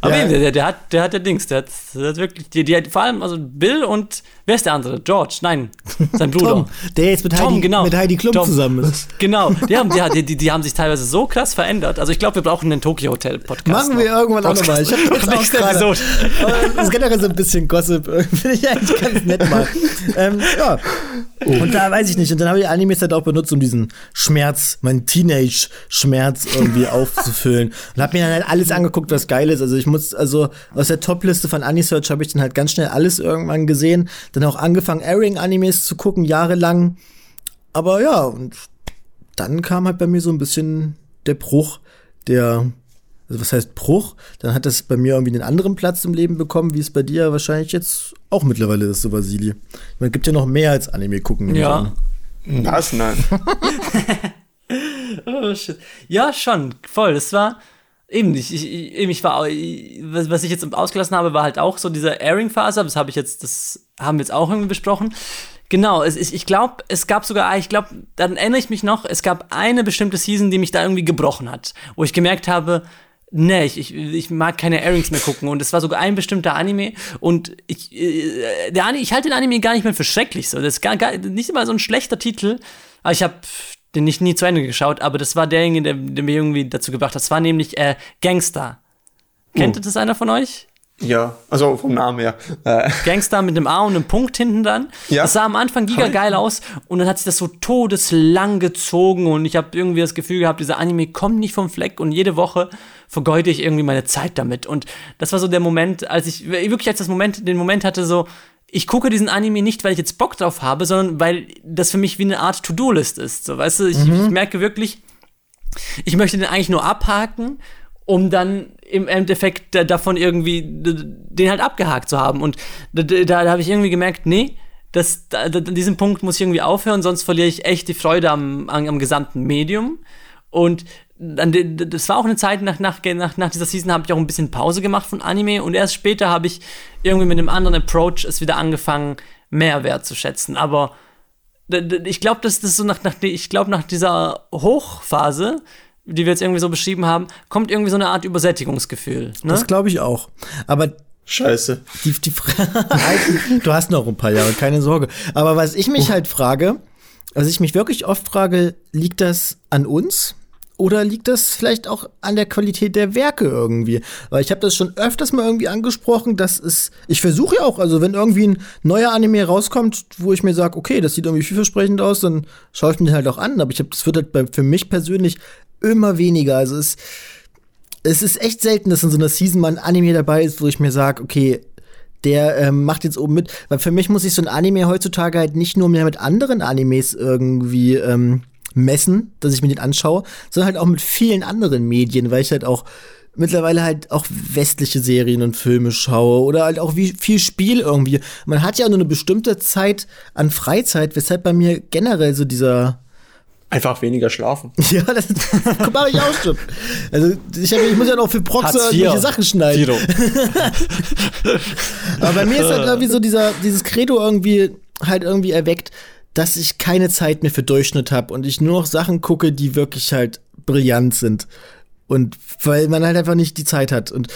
Aber ja. der, der, hat, der hat der Dings, der hat, der hat wirklich, die, die hat vor allem, also Bill und wer ist der andere? George, nein, sein Bruder. Tom, der jetzt mit Tom, Heidi, genau. mit Heidi Klum Tom. zusammen ist. Genau, die haben, die, die, die, haben sich teilweise so krass verändert. Also ich glaube, wir brauchen einen Tokyo Hotel Podcast. Machen wir irgendwann Podcast. auch nochmal. Ich habe jetzt auch. Das ist generell so ein bisschen Gossip, finde ich eigentlich ganz nett mal. ähm, ja. Oh. Und da weiß ich nicht. Und dann habe ich Animes halt auch benutzt, um diesen Schmerz, meinen Teenage-Schmerz irgendwie aufzufüllen. Und habe mir dann halt alles angeguckt, was geil ist. Also ich muss, also aus der Top-Liste von Anisearch habe ich dann halt ganz schnell alles irgendwann gesehen. Dann auch angefangen, Airing-Animes zu gucken, jahrelang. Aber ja, und dann kam halt bei mir so ein bisschen der Bruch, der also was heißt Bruch, dann hat das bei mir irgendwie einen anderen Platz im Leben bekommen, wie es bei dir wahrscheinlich jetzt auch mittlerweile ist, so Vasili. Ich meine, gibt ja noch mehr als Anime gucken. Ja. Was? Nein. oh, shit. Ja, schon, voll. Das war eben, ich, ich, eben, ich war, was ich jetzt ausgelassen habe, war halt auch so diese Airing-Phase, das habe ich jetzt, das haben wir jetzt auch irgendwie besprochen. Genau, es, ich, ich glaube, es gab sogar, ich glaube, dann erinnere ich mich noch, es gab eine bestimmte Season, die mich da irgendwie gebrochen hat, wo ich gemerkt habe, nee, ich, ich, ich mag keine Airings mehr gucken. Und es war sogar ein bestimmter Anime. Und ich, äh, der Anime, ich halte den Anime gar nicht mehr für schrecklich. So. Das ist gar, gar nicht immer so ein schlechter Titel. Aber ich habe den nicht nie zu Ende geschaut. Aber das war derjenige, der, der mir irgendwie dazu gebracht hat. Das war nämlich äh, Gangster. Kennt uh. das einer von euch? Ja, also vom Namen her. Äh. Gangster mit einem A und einem Punkt hinten dann. Ja. Das sah am Anfang giga geil aus und dann hat sich das so todeslang gezogen und ich habe irgendwie das Gefühl gehabt, dieser Anime kommt nicht vom Fleck und jede Woche vergeude ich irgendwie meine Zeit damit. Und das war so der Moment, als ich wirklich als das Moment, den Moment hatte, so, ich gucke diesen Anime nicht, weil ich jetzt Bock drauf habe, sondern weil das für mich wie eine Art To-Do-List ist. So, weißt du, ich, mhm. ich merke wirklich, ich möchte den eigentlich nur abhaken um dann im Endeffekt davon irgendwie den halt abgehakt zu haben. Und da, da, habe ich irgendwie gemerkt, nee, das, da, an diesem Punkt muss ich irgendwie aufhören, sonst verliere ich echt die Freude am, am, am gesamten Medium. Und das war auch eine Zeit, nach, nach, nach, nach dieser Season habe ich auch ein bisschen Pause gemacht von Anime und erst später habe ich irgendwie mit einem anderen Approach es wieder angefangen, mehr wertzuschätzen. Aber ich glaube, dass das so nach, nach, ich glaube, nach dieser Hochphase die wir jetzt irgendwie so beschrieben haben, kommt irgendwie so eine Art Übersättigungsgefühl. Ne? Das glaube ich auch. Aber Scheiße. Die, die du hast noch ein paar Jahre, keine Sorge. Aber was ich mich halt frage, Also ich mich wirklich oft frage, liegt das an uns? Oder liegt das vielleicht auch an der Qualität der Werke irgendwie? Weil ich habe das schon öfters mal irgendwie angesprochen, dass es. Ich versuche ja auch, also wenn irgendwie ein neuer Anime rauskommt, wo ich mir sage, okay, das sieht irgendwie vielversprechend aus, dann schaue ich mir den halt auch an. Aber ich habe, das wird halt bei, für mich persönlich immer weniger. Also es, es ist echt selten, dass in so einer Season mal ein Anime dabei ist, wo ich mir sage, okay, der ähm, macht jetzt oben mit. Weil für mich muss sich so ein Anime heutzutage halt nicht nur mehr mit anderen Animes irgendwie ähm, messen, dass ich mir den anschaue, sondern halt auch mit vielen anderen Medien, weil ich halt auch mittlerweile halt auch westliche Serien und Filme schaue oder halt auch wie viel Spiel irgendwie. Man hat ja nur eine bestimmte Zeit an Freizeit, weshalb bei mir generell so dieser Einfach weniger schlafen. Ja, das, das mache ich auch schon. Also ich, hab, ich muss ja noch für Proxer irgendwelche Sachen schneiden. Aber bei mir ist halt irgendwie so dieser, dieses Credo irgendwie halt irgendwie erweckt, dass ich keine Zeit mehr für Durchschnitt habe und ich nur noch Sachen gucke, die wirklich halt brillant sind. Und weil man halt einfach nicht die Zeit hat. Und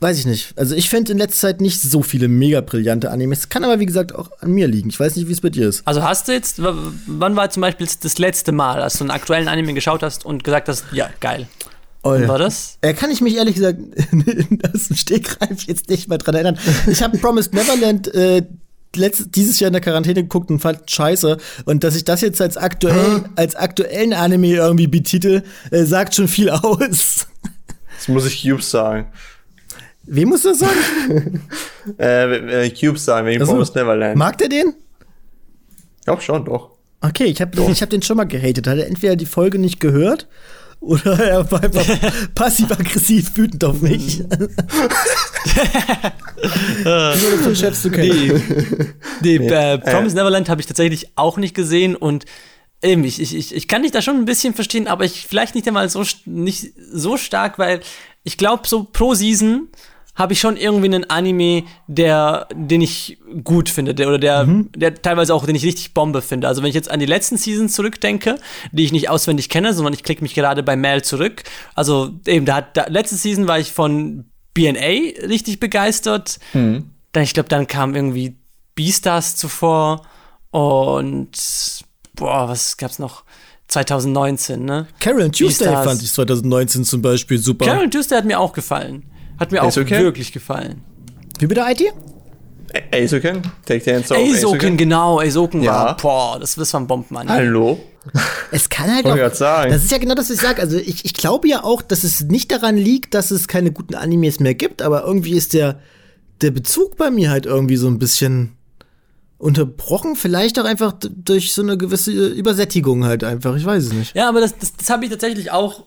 weiß ich nicht. Also ich finde in letzter Zeit nicht so viele mega brillante Animes. Kann aber wie gesagt auch an mir liegen. Ich weiß nicht, wie es bei dir ist. Also hast du jetzt, wann war zum Beispiel das letzte Mal, als du einen aktuellen Anime geschaut hast und gesagt hast, ja, geil. Oh, war das? Äh, kann ich mich ehrlich gesagt aus dem Stegreif jetzt nicht mehr dran erinnern. Ich habe Promised Neverland äh, letzt, dieses Jahr in der Quarantäne geguckt und fand scheiße. Und dass ich das jetzt als, aktuell, als aktuellen Anime irgendwie betitel, äh, sagt schon viel aus. Das muss ich Cubes sagen. Wem muss das sagen? äh, Cubes sagen, wegen also, Promised Neverland. Mag der den? Ja, schon, doch. Okay, ich habe hab den schon mal gehatet. Hat er entweder die Folge nicht gehört oder er war einfach passiv-aggressiv wütend auf mich. Nur von Chefs zu kennen. Nee, nee, äh, Promise Neverland habe ich tatsächlich auch nicht gesehen und eben, ich, ich, ich kann dich da schon ein bisschen verstehen, aber ich vielleicht nicht einmal so, nicht so stark, weil ich glaube, so pro Season habe ich schon irgendwie einen Anime, der, den ich gut finde, der, oder der, mhm. der teilweise auch, den ich richtig Bombe finde. Also wenn ich jetzt an die letzten Seasons zurückdenke, die ich nicht auswendig kenne, sondern ich klicke mich gerade bei Mel zurück. Also eben, da hat, da, letzte Season war ich von BNA richtig begeistert. Mhm. Dann, ich glaube, dann kam irgendwie Beastars zuvor und boah, was gab's noch? 2019, ne? Carol Tuesday Beastars. fand ich 2019 zum Beispiel super. Carol Tuesday hat mir auch gefallen. Hat mir auch okay? wirklich gefallen. Wie bitte IT? Azoken? Take the hands off Azoken, genau. Azoken ja. war, boah, das, das war ein Bombenmann. Hallo? Es kann halt auch, sagen. das ist ja genau das, was ich sage. Also ich, ich glaube ja auch, dass es nicht daran liegt, dass es keine guten Animes mehr gibt, aber irgendwie ist der, der Bezug bei mir halt irgendwie so ein bisschen unterbrochen, vielleicht auch einfach durch so eine gewisse Übersättigung halt einfach, ich weiß es nicht. Ja, aber das, das, das habe ich tatsächlich auch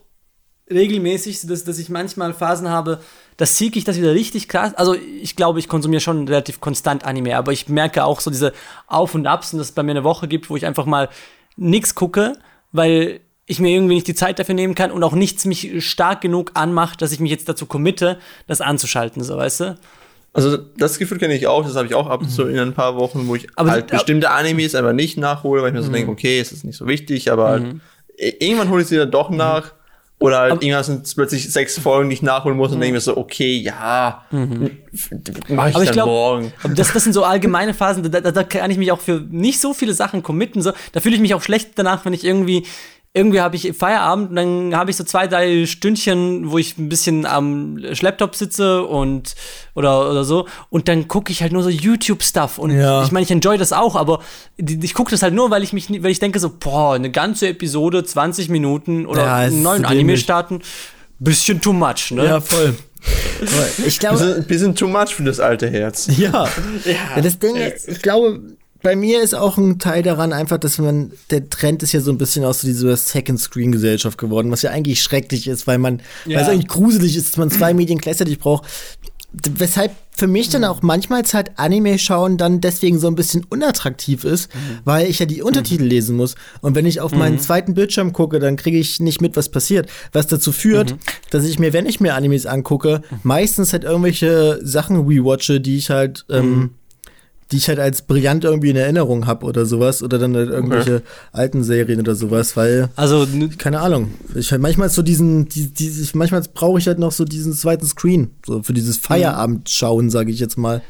regelmäßig, dass, dass ich manchmal Phasen habe, da siege ich das wieder richtig krass. Also ich glaube, ich konsumiere schon relativ konstant Anime, aber ich merke auch so diese Auf und Abs und dass es bei mir eine Woche gibt, wo ich einfach mal nichts gucke, weil ich mir irgendwie nicht die Zeit dafür nehmen kann und auch nichts mich stark genug anmacht, dass ich mich jetzt dazu committe, das anzuschalten, so weißt du? Also das Gefühl kenne ich auch, das habe ich auch ab und zu mhm. in ein paar Wochen, wo ich aber halt bestimmte Animes einfach nicht nachhole, weil ich mir so mhm. denke, okay, es ist nicht so wichtig, aber halt mhm. halt, irgendwann hole ich sie dann doch nach oder halt irgendwann sind plötzlich sechs Folgen, die ich nachholen muss und mhm. denke mir so, okay, ja, mhm. mach ich aber ich dann glaub, morgen. Das, das sind so allgemeine Phasen, da, da, da kann ich mich auch für nicht so viele Sachen committen. So. Da fühle ich mich auch schlecht danach, wenn ich irgendwie irgendwie habe ich Feierabend und dann habe ich so zwei, drei Stündchen, wo ich ein bisschen am Schlepptop sitze und oder, oder so und dann gucke ich halt nur so YouTube-Stuff und ja. ich meine, ich enjoy das auch, aber ich gucke das halt nur, weil ich mich, weil ich denke so, boah, eine ganze Episode, 20 Minuten oder ja, einen neuen Anime starten, bisschen too much, ne? Ja, voll. ich glaube, bisschen, bisschen too much für das alte Herz. Ja, ja. das Ding, ich glaube, bei mir ist auch ein Teil daran einfach, dass man, der Trend ist ja so ein bisschen aus so dieser Second-Screen-Gesellschaft geworden, was ja eigentlich schrecklich ist, weil man, ja. weil es eigentlich gruselig ist, dass man zwei Medien gleichzeitig braucht. Weshalb für mich dann auch manchmal halt Anime schauen dann deswegen so ein bisschen unattraktiv ist, mhm. weil ich ja die Untertitel mhm. lesen muss. Und wenn ich auf mhm. meinen zweiten Bildschirm gucke, dann kriege ich nicht mit, was passiert. Was dazu führt, mhm. dass ich mir, wenn ich mir Animes angucke, mhm. meistens halt irgendwelche Sachen rewatche, die ich halt ähm, mhm die ich halt als brillant irgendwie in Erinnerung habe oder sowas oder dann halt irgendwelche okay. alten Serien oder sowas, weil also keine Ahnung, ich halt manchmal so diesen die, die manchmal brauche ich halt noch so diesen zweiten Screen, so für dieses Feierabendschauen, sage ich jetzt mal.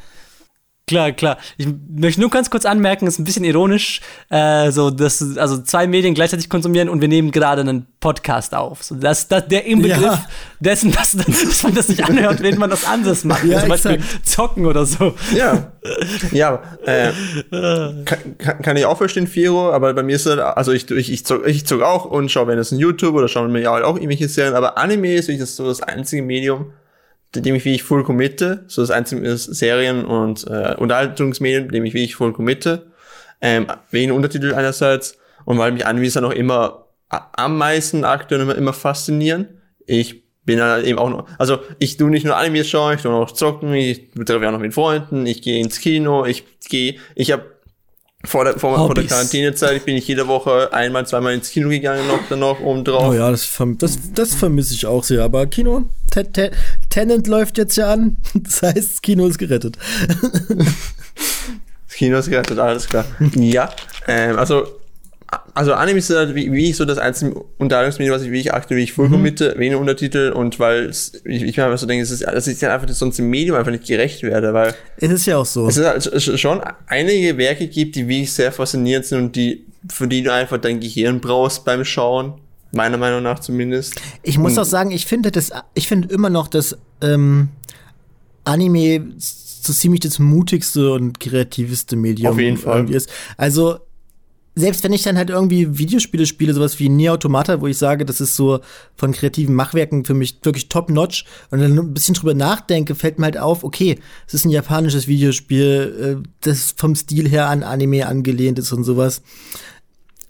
Klar, klar. Ich möchte nur ganz kurz anmerken, ist ein bisschen ironisch, äh, so dass also zwei Medien gleichzeitig konsumieren und wir nehmen gerade einen Podcast auf. So, dass, dass der Inbegriff ja. dessen, dass, dass man das nicht anhört, wenn man das anders macht. Ja, Zum Beispiel zocken oder so. Ja. Ja, äh, kann, kann, ich auch verstehen, Firo, aber bei mir ist das, also ich, ich, ich, zog, ich zog auch und schaue, wenn es ein YouTube oder schaue mir ja auch irgendwelche Serien, aber Anime ist wirklich das so das einzige Medium, dem ich wirklich voll committe. So das einzige ist Serien und äh, Unterhaltungsmedien, dem ich wirklich voll committe. Ähm, wegen Untertitel einerseits und weil mich Animes dann auch immer am meisten aktuell immer, immer faszinieren. Ich bin dann eben auch noch, also ich tu nicht nur Animes schauen, ich tu noch zocken, ich treffe auch noch mit Freunden, ich gehe ins Kino, ich gehe, ich habe vor der, vor, vor der Quarantänezeit bin ich jede Woche einmal, zweimal ins Kino gegangen, noch dann noch oben drauf. Oh ja, das, das, das vermisse ich auch sehr. Aber Kino, Tenant läuft jetzt ja an. Das heißt, das Kino ist gerettet. das Kino ist gerettet, alles klar. ja, ähm, also also Anime ist halt wie, wie ich so das einzige Unterhaltungsmedium, was ich wie ich aktuell wie ich voll committe, mhm. wenig Untertitel und weil ich, ich mir einfach so denke, es ist, dass ich einfach sonst im Medium einfach nicht gerecht werde, weil es ist ja auch so. Es ist halt schon einige Werke gibt, die wie ich sehr faszinierend sind und die für die du einfach dein Gehirn brauchst beim Schauen, meiner Meinung nach zumindest. Ich muss und, auch sagen, ich finde das, ich finde immer noch, dass ähm, Anime so ziemlich das mutigste und kreativste Medium auf jeden Fall ist. Also selbst wenn ich dann halt irgendwie Videospiele spiele, sowas wie Nier Automata, wo ich sage, das ist so von kreativen Machwerken für mich wirklich top-notch und dann ein bisschen drüber nachdenke, fällt mir halt auf, okay, es ist ein japanisches Videospiel, äh, das vom Stil her an Anime angelehnt ist und sowas.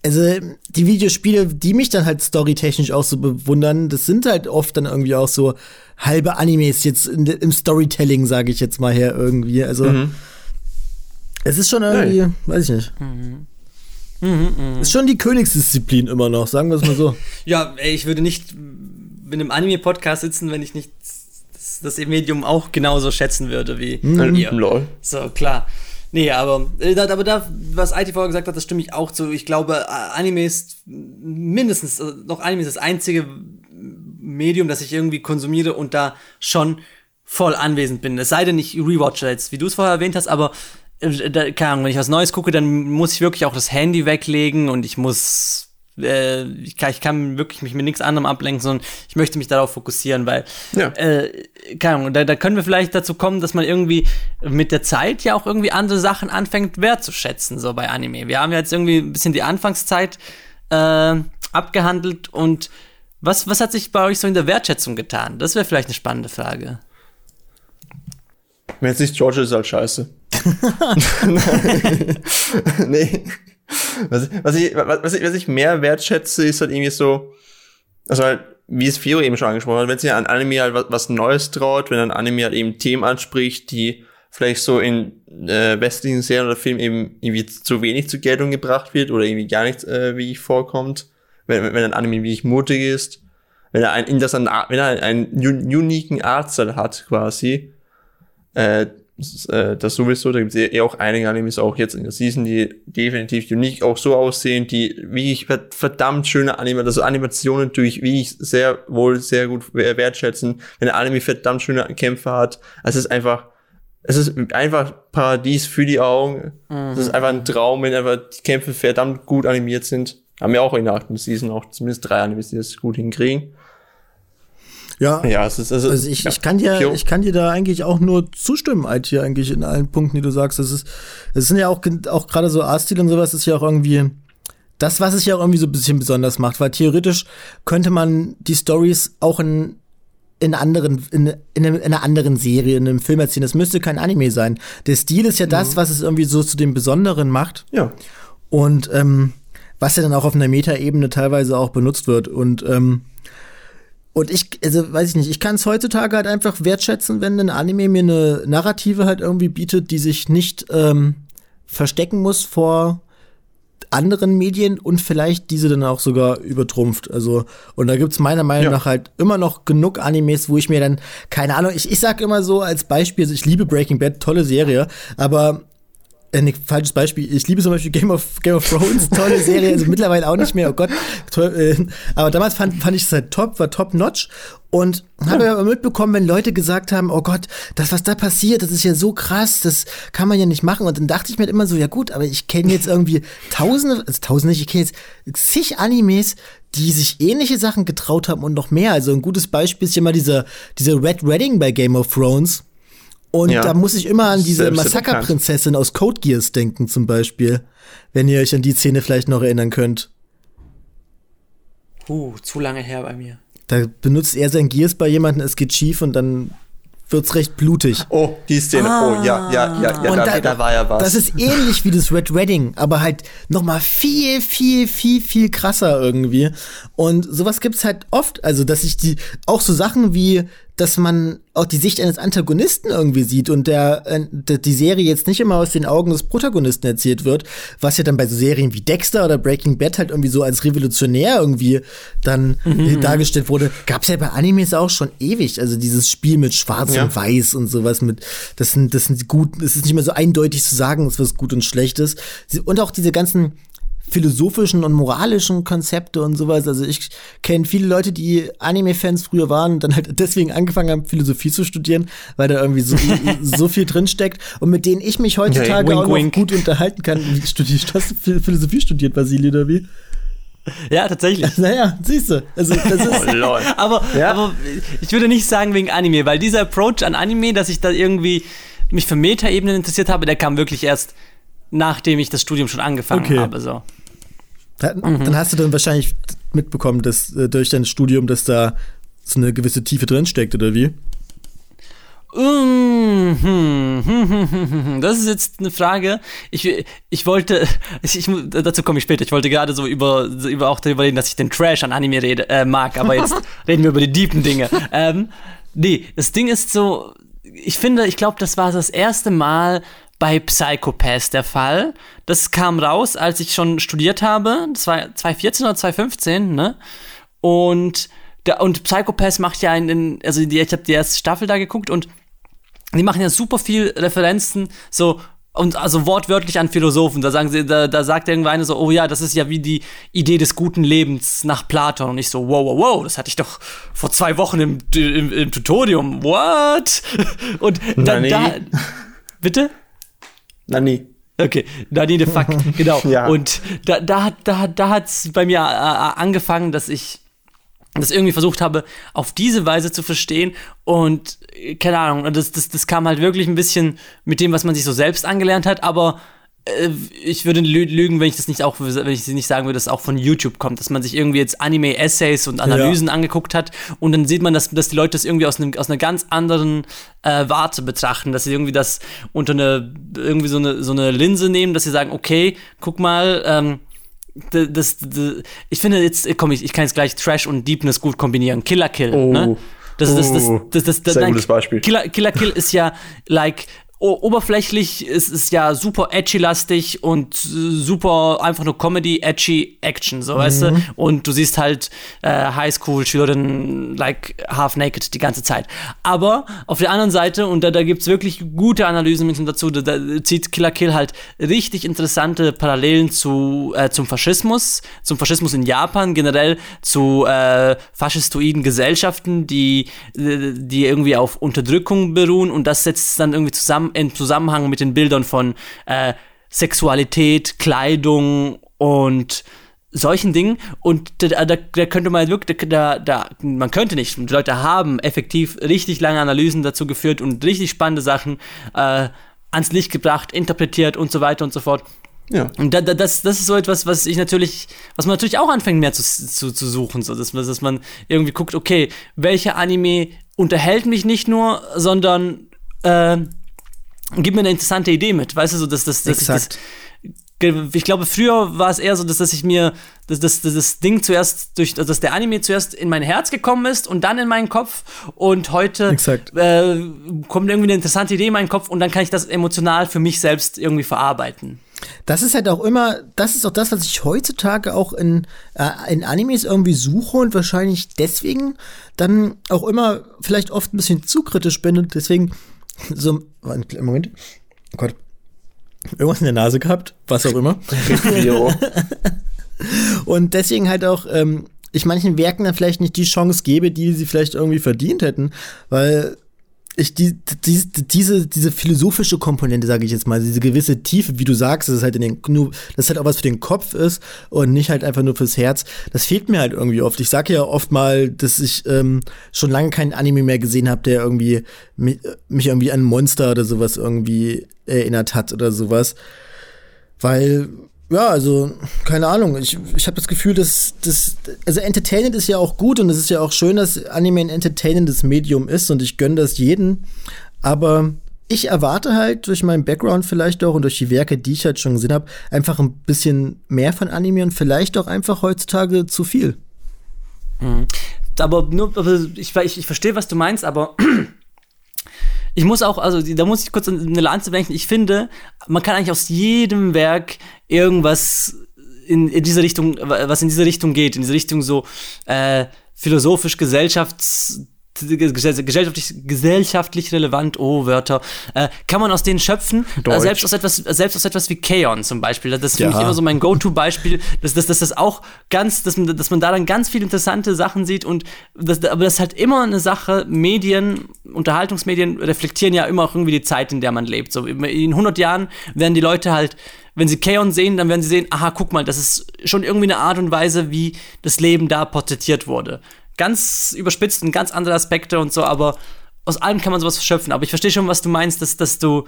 Also die Videospiele, die mich dann halt storytechnisch auch so bewundern, das sind halt oft dann irgendwie auch so halbe Animes jetzt im Storytelling, sage ich jetzt mal her irgendwie. Also mhm. es ist schon irgendwie, hey. weiß ich nicht. Mhm. Mhm, mh. Ist schon die Königsdisziplin immer noch, sagen wir es mal so. ja, ey, ich würde nicht in einem Anime-Podcast sitzen, wenn ich nicht das, das, Medium auch genauso schätzen würde wie mhm. ihr. Lol. So, klar. Nee, aber, äh, aber da, was IT vorher gesagt hat, das stimme ich auch zu. Ich glaube, Anime ist mindestens, also noch Anime ist das einzige Medium, das ich irgendwie konsumiere und da schon voll anwesend bin. Es sei denn, ich rewatche jetzt, wie du es vorher erwähnt hast, aber äh, da, keine Ahnung, wenn ich was Neues gucke, dann muss ich wirklich auch das Handy weglegen und ich muss, äh, ich, kann, ich kann wirklich mich mit nichts anderem ablenken, sondern ich möchte mich darauf fokussieren, weil, ja. äh, keine Ahnung, da, da können wir vielleicht dazu kommen, dass man irgendwie mit der Zeit ja auch irgendwie andere Sachen anfängt wertzuschätzen, so bei Anime. Wir haben ja jetzt irgendwie ein bisschen die Anfangszeit äh, abgehandelt und was, was hat sich bei euch so in der Wertschätzung getan? Das wäre vielleicht eine spannende Frage. Wenn es nicht George ist, halt scheiße. nee. Was, was, ich, was, ich, was ich mehr wertschätze, ist halt irgendwie so, also halt, wie es Fio eben schon angesprochen hat, wenn sich an Anime halt was, was Neues traut, wenn ein Anime halt eben Themen anspricht, die vielleicht so in äh, westlichen Serien oder Filmen eben irgendwie zu wenig zur Geltung gebracht wird oder irgendwie gar nicht äh, wie ich vorkommt, wenn, wenn ein Anime wirklich mutig ist, wenn er einen interessanten, wenn er einen uniken Artstyle hat quasi, äh, das sowieso, da gibt es eh auch einige Animes auch jetzt in der Season, die definitiv unique auch so aussehen, die wie ich verdammt schöne Anime, also Animationen durch, wie ich sehr wohl sehr gut wertschätzen, wenn der Anime verdammt schöne Kämpfe hat. Es ist einfach, es ist einfach Paradies für die Augen. Mhm. Es ist einfach ein Traum, wenn einfach die Kämpfe verdammt gut animiert sind. Haben wir auch in der achten Season auch zumindest drei Animes, die das gut hinkriegen. Ja, ja es ist, also, also ich, ja. ich, kann dir, ich kann dir da eigentlich auch nur zustimmen, IT, eigentlich in allen Punkten, die du sagst. Es ist, es sind ja auch, auch gerade so Art-Stil und sowas ist ja auch irgendwie das, was es ja auch irgendwie so ein bisschen besonders macht, weil theoretisch könnte man die Stories auch in in anderen, in, in, in, einer anderen Serie, in einem Film erzählen. Das müsste kein Anime sein. Der Stil ist ja das, mhm. was es irgendwie so zu dem Besonderen macht. Ja. Und ähm, was ja dann auch auf einer Metaebene teilweise auch benutzt wird. Und ähm, und ich, also weiß ich nicht, ich kann es heutzutage halt einfach wertschätzen, wenn ein Anime mir eine Narrative halt irgendwie bietet, die sich nicht ähm, verstecken muss vor anderen Medien und vielleicht diese dann auch sogar übertrumpft. Also, und da gibt's meiner Meinung ja. nach halt immer noch genug Animes, wo ich mir dann, keine Ahnung, ich, ich sag immer so als Beispiel, also ich liebe Breaking Bad, tolle Serie, aber äh, ne, falsches Beispiel. Ich liebe zum Beispiel Game of, Game of Thrones, tolle Serie, also mittlerweile auch nicht mehr, oh Gott. Äh, aber damals fand, fand ich es halt top, war top notch. Und habe ja. aber mitbekommen, wenn Leute gesagt haben, oh Gott, das, was da passiert, das ist ja so krass, das kann man ja nicht machen. Und dann dachte ich mir immer so, ja gut, aber ich kenne jetzt irgendwie tausende, also tausende nicht, ich kenne jetzt zig Animes, die sich ähnliche Sachen getraut haben und noch mehr. Also ein gutes Beispiel ist ja mal dieser, dieser Red Wedding bei Game of Thrones und ja. da muss ich immer an diese Massaker-Prinzessin aus Code Geass denken, zum Beispiel. Wenn ihr euch an die Szene vielleicht noch erinnern könnt. Uh, zu lange her bei mir. Da benutzt er sein Gears bei jemandem, es geht schief und dann wird's recht blutig. Oh, die Szene. Ah. Oh, ja, ja, ja, ja, da, da, da, war ja was. Das ist ähnlich wie das Red Wedding, aber halt noch mal viel, viel, viel, viel krasser irgendwie. Und sowas gibt's halt oft. Also, dass ich die, auch so Sachen wie dass man auch die Sicht eines Antagonisten irgendwie sieht und der, äh, die Serie jetzt nicht immer aus den Augen des Protagonisten erzählt wird, was ja dann bei so Serien wie Dexter oder Breaking Bad halt irgendwie so als revolutionär irgendwie dann mhm. dargestellt wurde, gab es ja bei Animes auch schon ewig. Also dieses Spiel mit Schwarz ja. und Weiß und sowas mit, das sind, das sind gut, es ist nicht mehr so eindeutig zu sagen, was gut und schlecht ist. Und auch diese ganzen philosophischen und moralischen Konzepte und sowas. Also ich kenne viele Leute, die Anime-Fans früher waren und dann halt deswegen angefangen haben, Philosophie zu studieren, weil da irgendwie so, so viel drinsteckt und mit denen ich mich heutzutage okay, wink, auch noch wink. gut unterhalten kann. Studierst, hast du Philosophie studiert, Vasili, oder wie? Ja, tatsächlich. Naja, siehst du. Also, das ist oh, aber, ja. aber ich würde nicht sagen wegen Anime, weil dieser Approach an Anime, dass ich da irgendwie mich für Metaebenen interessiert habe, der kam wirklich erst nachdem ich das Studium schon angefangen okay. habe. So. Dann, mhm. dann hast du dann wahrscheinlich mitbekommen, dass äh, durch dein Studium, dass da so eine gewisse Tiefe drin steckt, oder wie? Mhm. Das ist jetzt eine Frage. Ich, ich wollte, ich, dazu komme ich später. Ich wollte gerade so über, über auch darüber reden, dass ich den Trash an Anime rede, äh, mag, aber jetzt reden wir über die deepen Dinge. Ähm, nee, das Ding ist so, ich finde, ich glaube, das war das erste Mal, bei Psychopath der Fall. Das kam raus, als ich schon studiert habe. Das war 2014 oder 2015, ne? Und, der, und Psychopath macht ja einen, also die, ich habe die erste Staffel da geguckt und die machen ja super viel Referenzen, so und also wortwörtlich an Philosophen. Da sagen sie, da, da sagt irgendwer so, oh ja, das ist ja wie die Idee des guten Lebens nach Platon. Und ich so, wow, wow, wow, das hatte ich doch vor zwei Wochen im, im, im Tutorium. What? Und dann da. Bitte? Nani. Okay, Nani the fuck, genau. ja. Und da, da, da, da hat es bei mir äh, äh, angefangen, dass ich das irgendwie versucht habe, auf diese Weise zu verstehen. Und äh, keine Ahnung, das, das, das kam halt wirklich ein bisschen mit dem, was man sich so selbst angelernt hat, aber ich würde lügen, wenn ich das nicht auch, wenn ich nicht sagen würde, dass es auch von YouTube kommt, dass man sich irgendwie jetzt Anime-Essays und Analysen ja. angeguckt hat und dann sieht man, dass, dass die Leute das irgendwie aus, einem, aus einer ganz anderen äh, Warte betrachten, dass sie irgendwie das unter eine, irgendwie so eine, so eine Linse nehmen, dass sie sagen, okay, guck mal, ähm, das, das, das, ich finde jetzt, komm, ich, ich kann jetzt gleich Trash und Deepness gut kombinieren. Killer Kill, oh. ne? Das, das, das, das, das, das, Sehr gutes Beispiel. Killer, Killer Kill ist ja like oberflächlich ist es ja super edgy-lastig und super einfach nur Comedy, edgy Action, so mhm. weißt du? Und du siehst halt äh, Highschool-Schülerinnen like half naked die ganze Zeit. Aber auf der anderen Seite, und da, da gibt es wirklich gute Analysen dazu, da, da, zieht Killer Kill halt richtig interessante Parallelen zu, äh, zum Faschismus, zum Faschismus in Japan, generell zu äh, faschistoiden Gesellschaften, die, die irgendwie auf Unterdrückung beruhen und das setzt dann irgendwie zusammen im Zusammenhang mit den Bildern von äh, Sexualität, Kleidung und solchen Dingen und da, da, da könnte man wirklich, da, da, man könnte nicht, die Leute haben effektiv richtig lange Analysen dazu geführt und richtig spannende Sachen äh, ans Licht gebracht, interpretiert und so weiter und so fort. Ja. Und da, da, das, das ist so etwas, was ich natürlich, was man natürlich auch anfängt mehr zu, zu, zu suchen, so dass, dass man irgendwie guckt, okay, welcher Anime unterhält mich nicht nur, sondern äh, gib mir eine interessante Idee mit, weißt du, so, dass, Exakt. ich das, ich glaube, früher war es eher so, dass, dass ich mir, dass, dass, dass das Ding zuerst durch, dass der Anime zuerst in mein Herz gekommen ist und dann in meinen Kopf. Und heute äh, kommt irgendwie eine interessante Idee in meinen Kopf und dann kann ich das emotional für mich selbst irgendwie verarbeiten. Das ist halt auch immer, das ist auch das, was ich heutzutage auch in, äh, in Animes irgendwie suche und wahrscheinlich deswegen dann auch immer vielleicht oft ein bisschen zu kritisch bin und deswegen so, Moment, oh Gott. irgendwas in der Nase gehabt, was auch immer. und deswegen halt auch ähm, ich manchen Werken dann vielleicht nicht die Chance gebe, die sie vielleicht irgendwie verdient hätten, weil ich die, die, diese, diese philosophische Komponente, sage ich jetzt mal, diese gewisse Tiefe, wie du sagst, dass es halt in den, nur, dass halt auch was für den Kopf ist und nicht halt einfach nur fürs Herz, das fehlt mir halt irgendwie oft. Ich sage ja oft mal, dass ich ähm, schon lange keinen Anime mehr gesehen habe, der irgendwie mich, mich irgendwie an Monster oder sowas irgendwie erinnert hat oder sowas. Weil ja, also, keine Ahnung. Ich, ich habe das Gefühl, dass das. Also, Entertainment ist ja auch gut und es ist ja auch schön, dass Anime ein entertainendes Medium ist und ich gönne das jeden. Aber ich erwarte halt durch meinen Background vielleicht auch und durch die Werke, die ich halt schon gesehen habe, einfach ein bisschen mehr von Anime und vielleicht auch einfach heutzutage zu viel. Mhm. Aber nur, aber ich, ich, ich verstehe, was du meinst, aber ich muss auch, also da muss ich kurz eine Lanze brechen. Ich finde, man kann eigentlich aus jedem Werk irgendwas in, in diese Richtung, was in diese Richtung geht, in diese Richtung so äh, philosophisch, gesellschafts gesellschaftlich, gesellschaftlich relevant, oh, Wörter, äh, kann man aus denen schöpfen. Äh, selbst, aus etwas, selbst aus etwas wie Kaon zum Beispiel. Das ist ja. für mich immer so mein Go-To-Beispiel, dass, dass, dass das auch ganz, dass man, dass man da dann ganz viele interessante Sachen sieht und das, aber das ist halt immer eine Sache, Medien, Unterhaltungsmedien reflektieren ja immer auch irgendwie die Zeit, in der man lebt. So in 100 Jahren werden die Leute halt wenn sie Kaon sehen, dann werden sie sehen, aha, guck mal, das ist schon irgendwie eine Art und Weise, wie das Leben da porträtiert wurde ganz überspitzt und ganz andere Aspekte und so, aber aus allem kann man sowas verschöpfen. Aber ich verstehe schon, was du meinst, dass, dass du,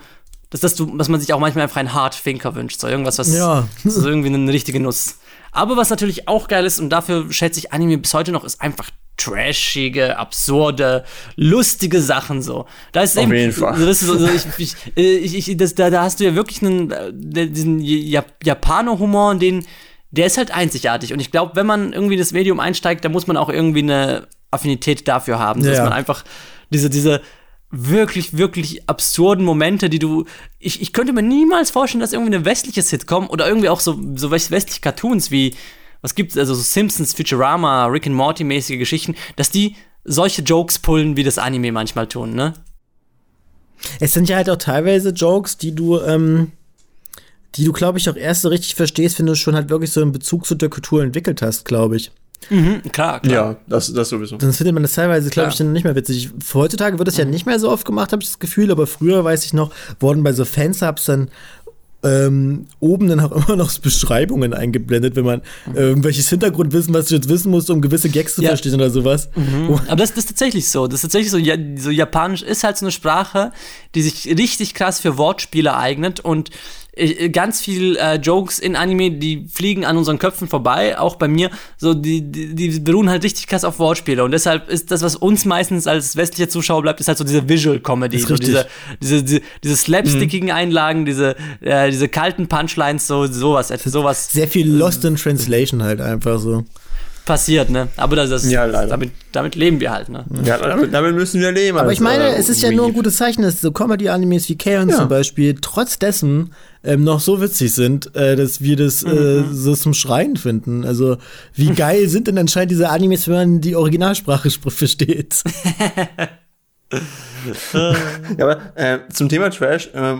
dass, dass du, dass man sich auch manchmal einfach einen Hard Thinker wünscht. So irgendwas, was ja. so irgendwie eine richtige Nuss. Aber was natürlich auch geil ist, und dafür schätze ich Anime bis heute noch, ist einfach trashige, absurde, lustige Sachen so. Da ist Auf eben, jeden Fall. Das ist so, ich, ich, ich, das, da, da hast du ja wirklich einen, äh, diesen Japaner-Humor, den der ist halt einzigartig. Und ich glaube, wenn man irgendwie das Medium einsteigt, dann muss man auch irgendwie eine Affinität dafür haben, dass man einfach diese, diese wirklich, wirklich absurden Momente, die du. Ich, ich könnte mir niemals vorstellen, dass irgendwie eine westliche Sitcom oder irgendwie auch so, so westliche Cartoons wie, was gibt's, also so Simpsons, Futurama, Rick and Morty-mäßige Geschichten, dass die solche Jokes pullen, wie das Anime manchmal tun, ne? Es sind ja halt auch teilweise Jokes, die du, ähm, die du, glaube ich, auch erst so richtig verstehst, wenn du schon halt wirklich so einen Bezug zu der Kultur entwickelt hast, glaube ich. Mhm, klar, klar. Ja, das, das sowieso. Sonst findet man das teilweise, glaube ich, dann nicht mehr witzig. Heutzutage wird das mhm. ja nicht mehr so oft gemacht, habe ich das Gefühl, aber früher, weiß ich noch, wurden bei so Fansubs dann ähm, oben dann auch immer noch Beschreibungen eingeblendet, wenn man äh, irgendwelches Hintergrundwissen, was du jetzt wissen musst, um gewisse Gags zu ja. verstehen oder sowas. Mhm. Aber das, das, ist tatsächlich so. Das ist tatsächlich so, ja, so Japanisch ist halt so eine Sprache, die sich richtig krass für Wortspiele eignet und ganz viel äh, Jokes in Anime, die fliegen an unseren Köpfen vorbei, auch bei mir. So, die, die, die beruhen halt richtig krass auf Wortspiele. Und deshalb ist das, was uns meistens als westliche Zuschauer bleibt, ist halt so diese Visual Comedy. So diese, diese, diese, diese slapstickigen mhm. Einlagen, diese, äh, diese kalten Punchlines, so sowas, sowas. Sehr viel Lost in Translation halt einfach so passiert, ne? Aber das, das ja, damit, damit leben wir halt, ne? Ja, damit, damit müssen wir leben. Aber ich meine, äh, es ist ja nur ein gutes Zeichen, dass so Comedy-Animes wie Kaon ja. zum Beispiel trotz dessen ähm, noch so witzig sind, äh, dass wir das äh, mhm. so zum Schreien finden. Also, wie geil sind denn anscheinend diese Animes, wenn man die Originalsprache versteht? ja, aber äh, zum Thema Trash äh,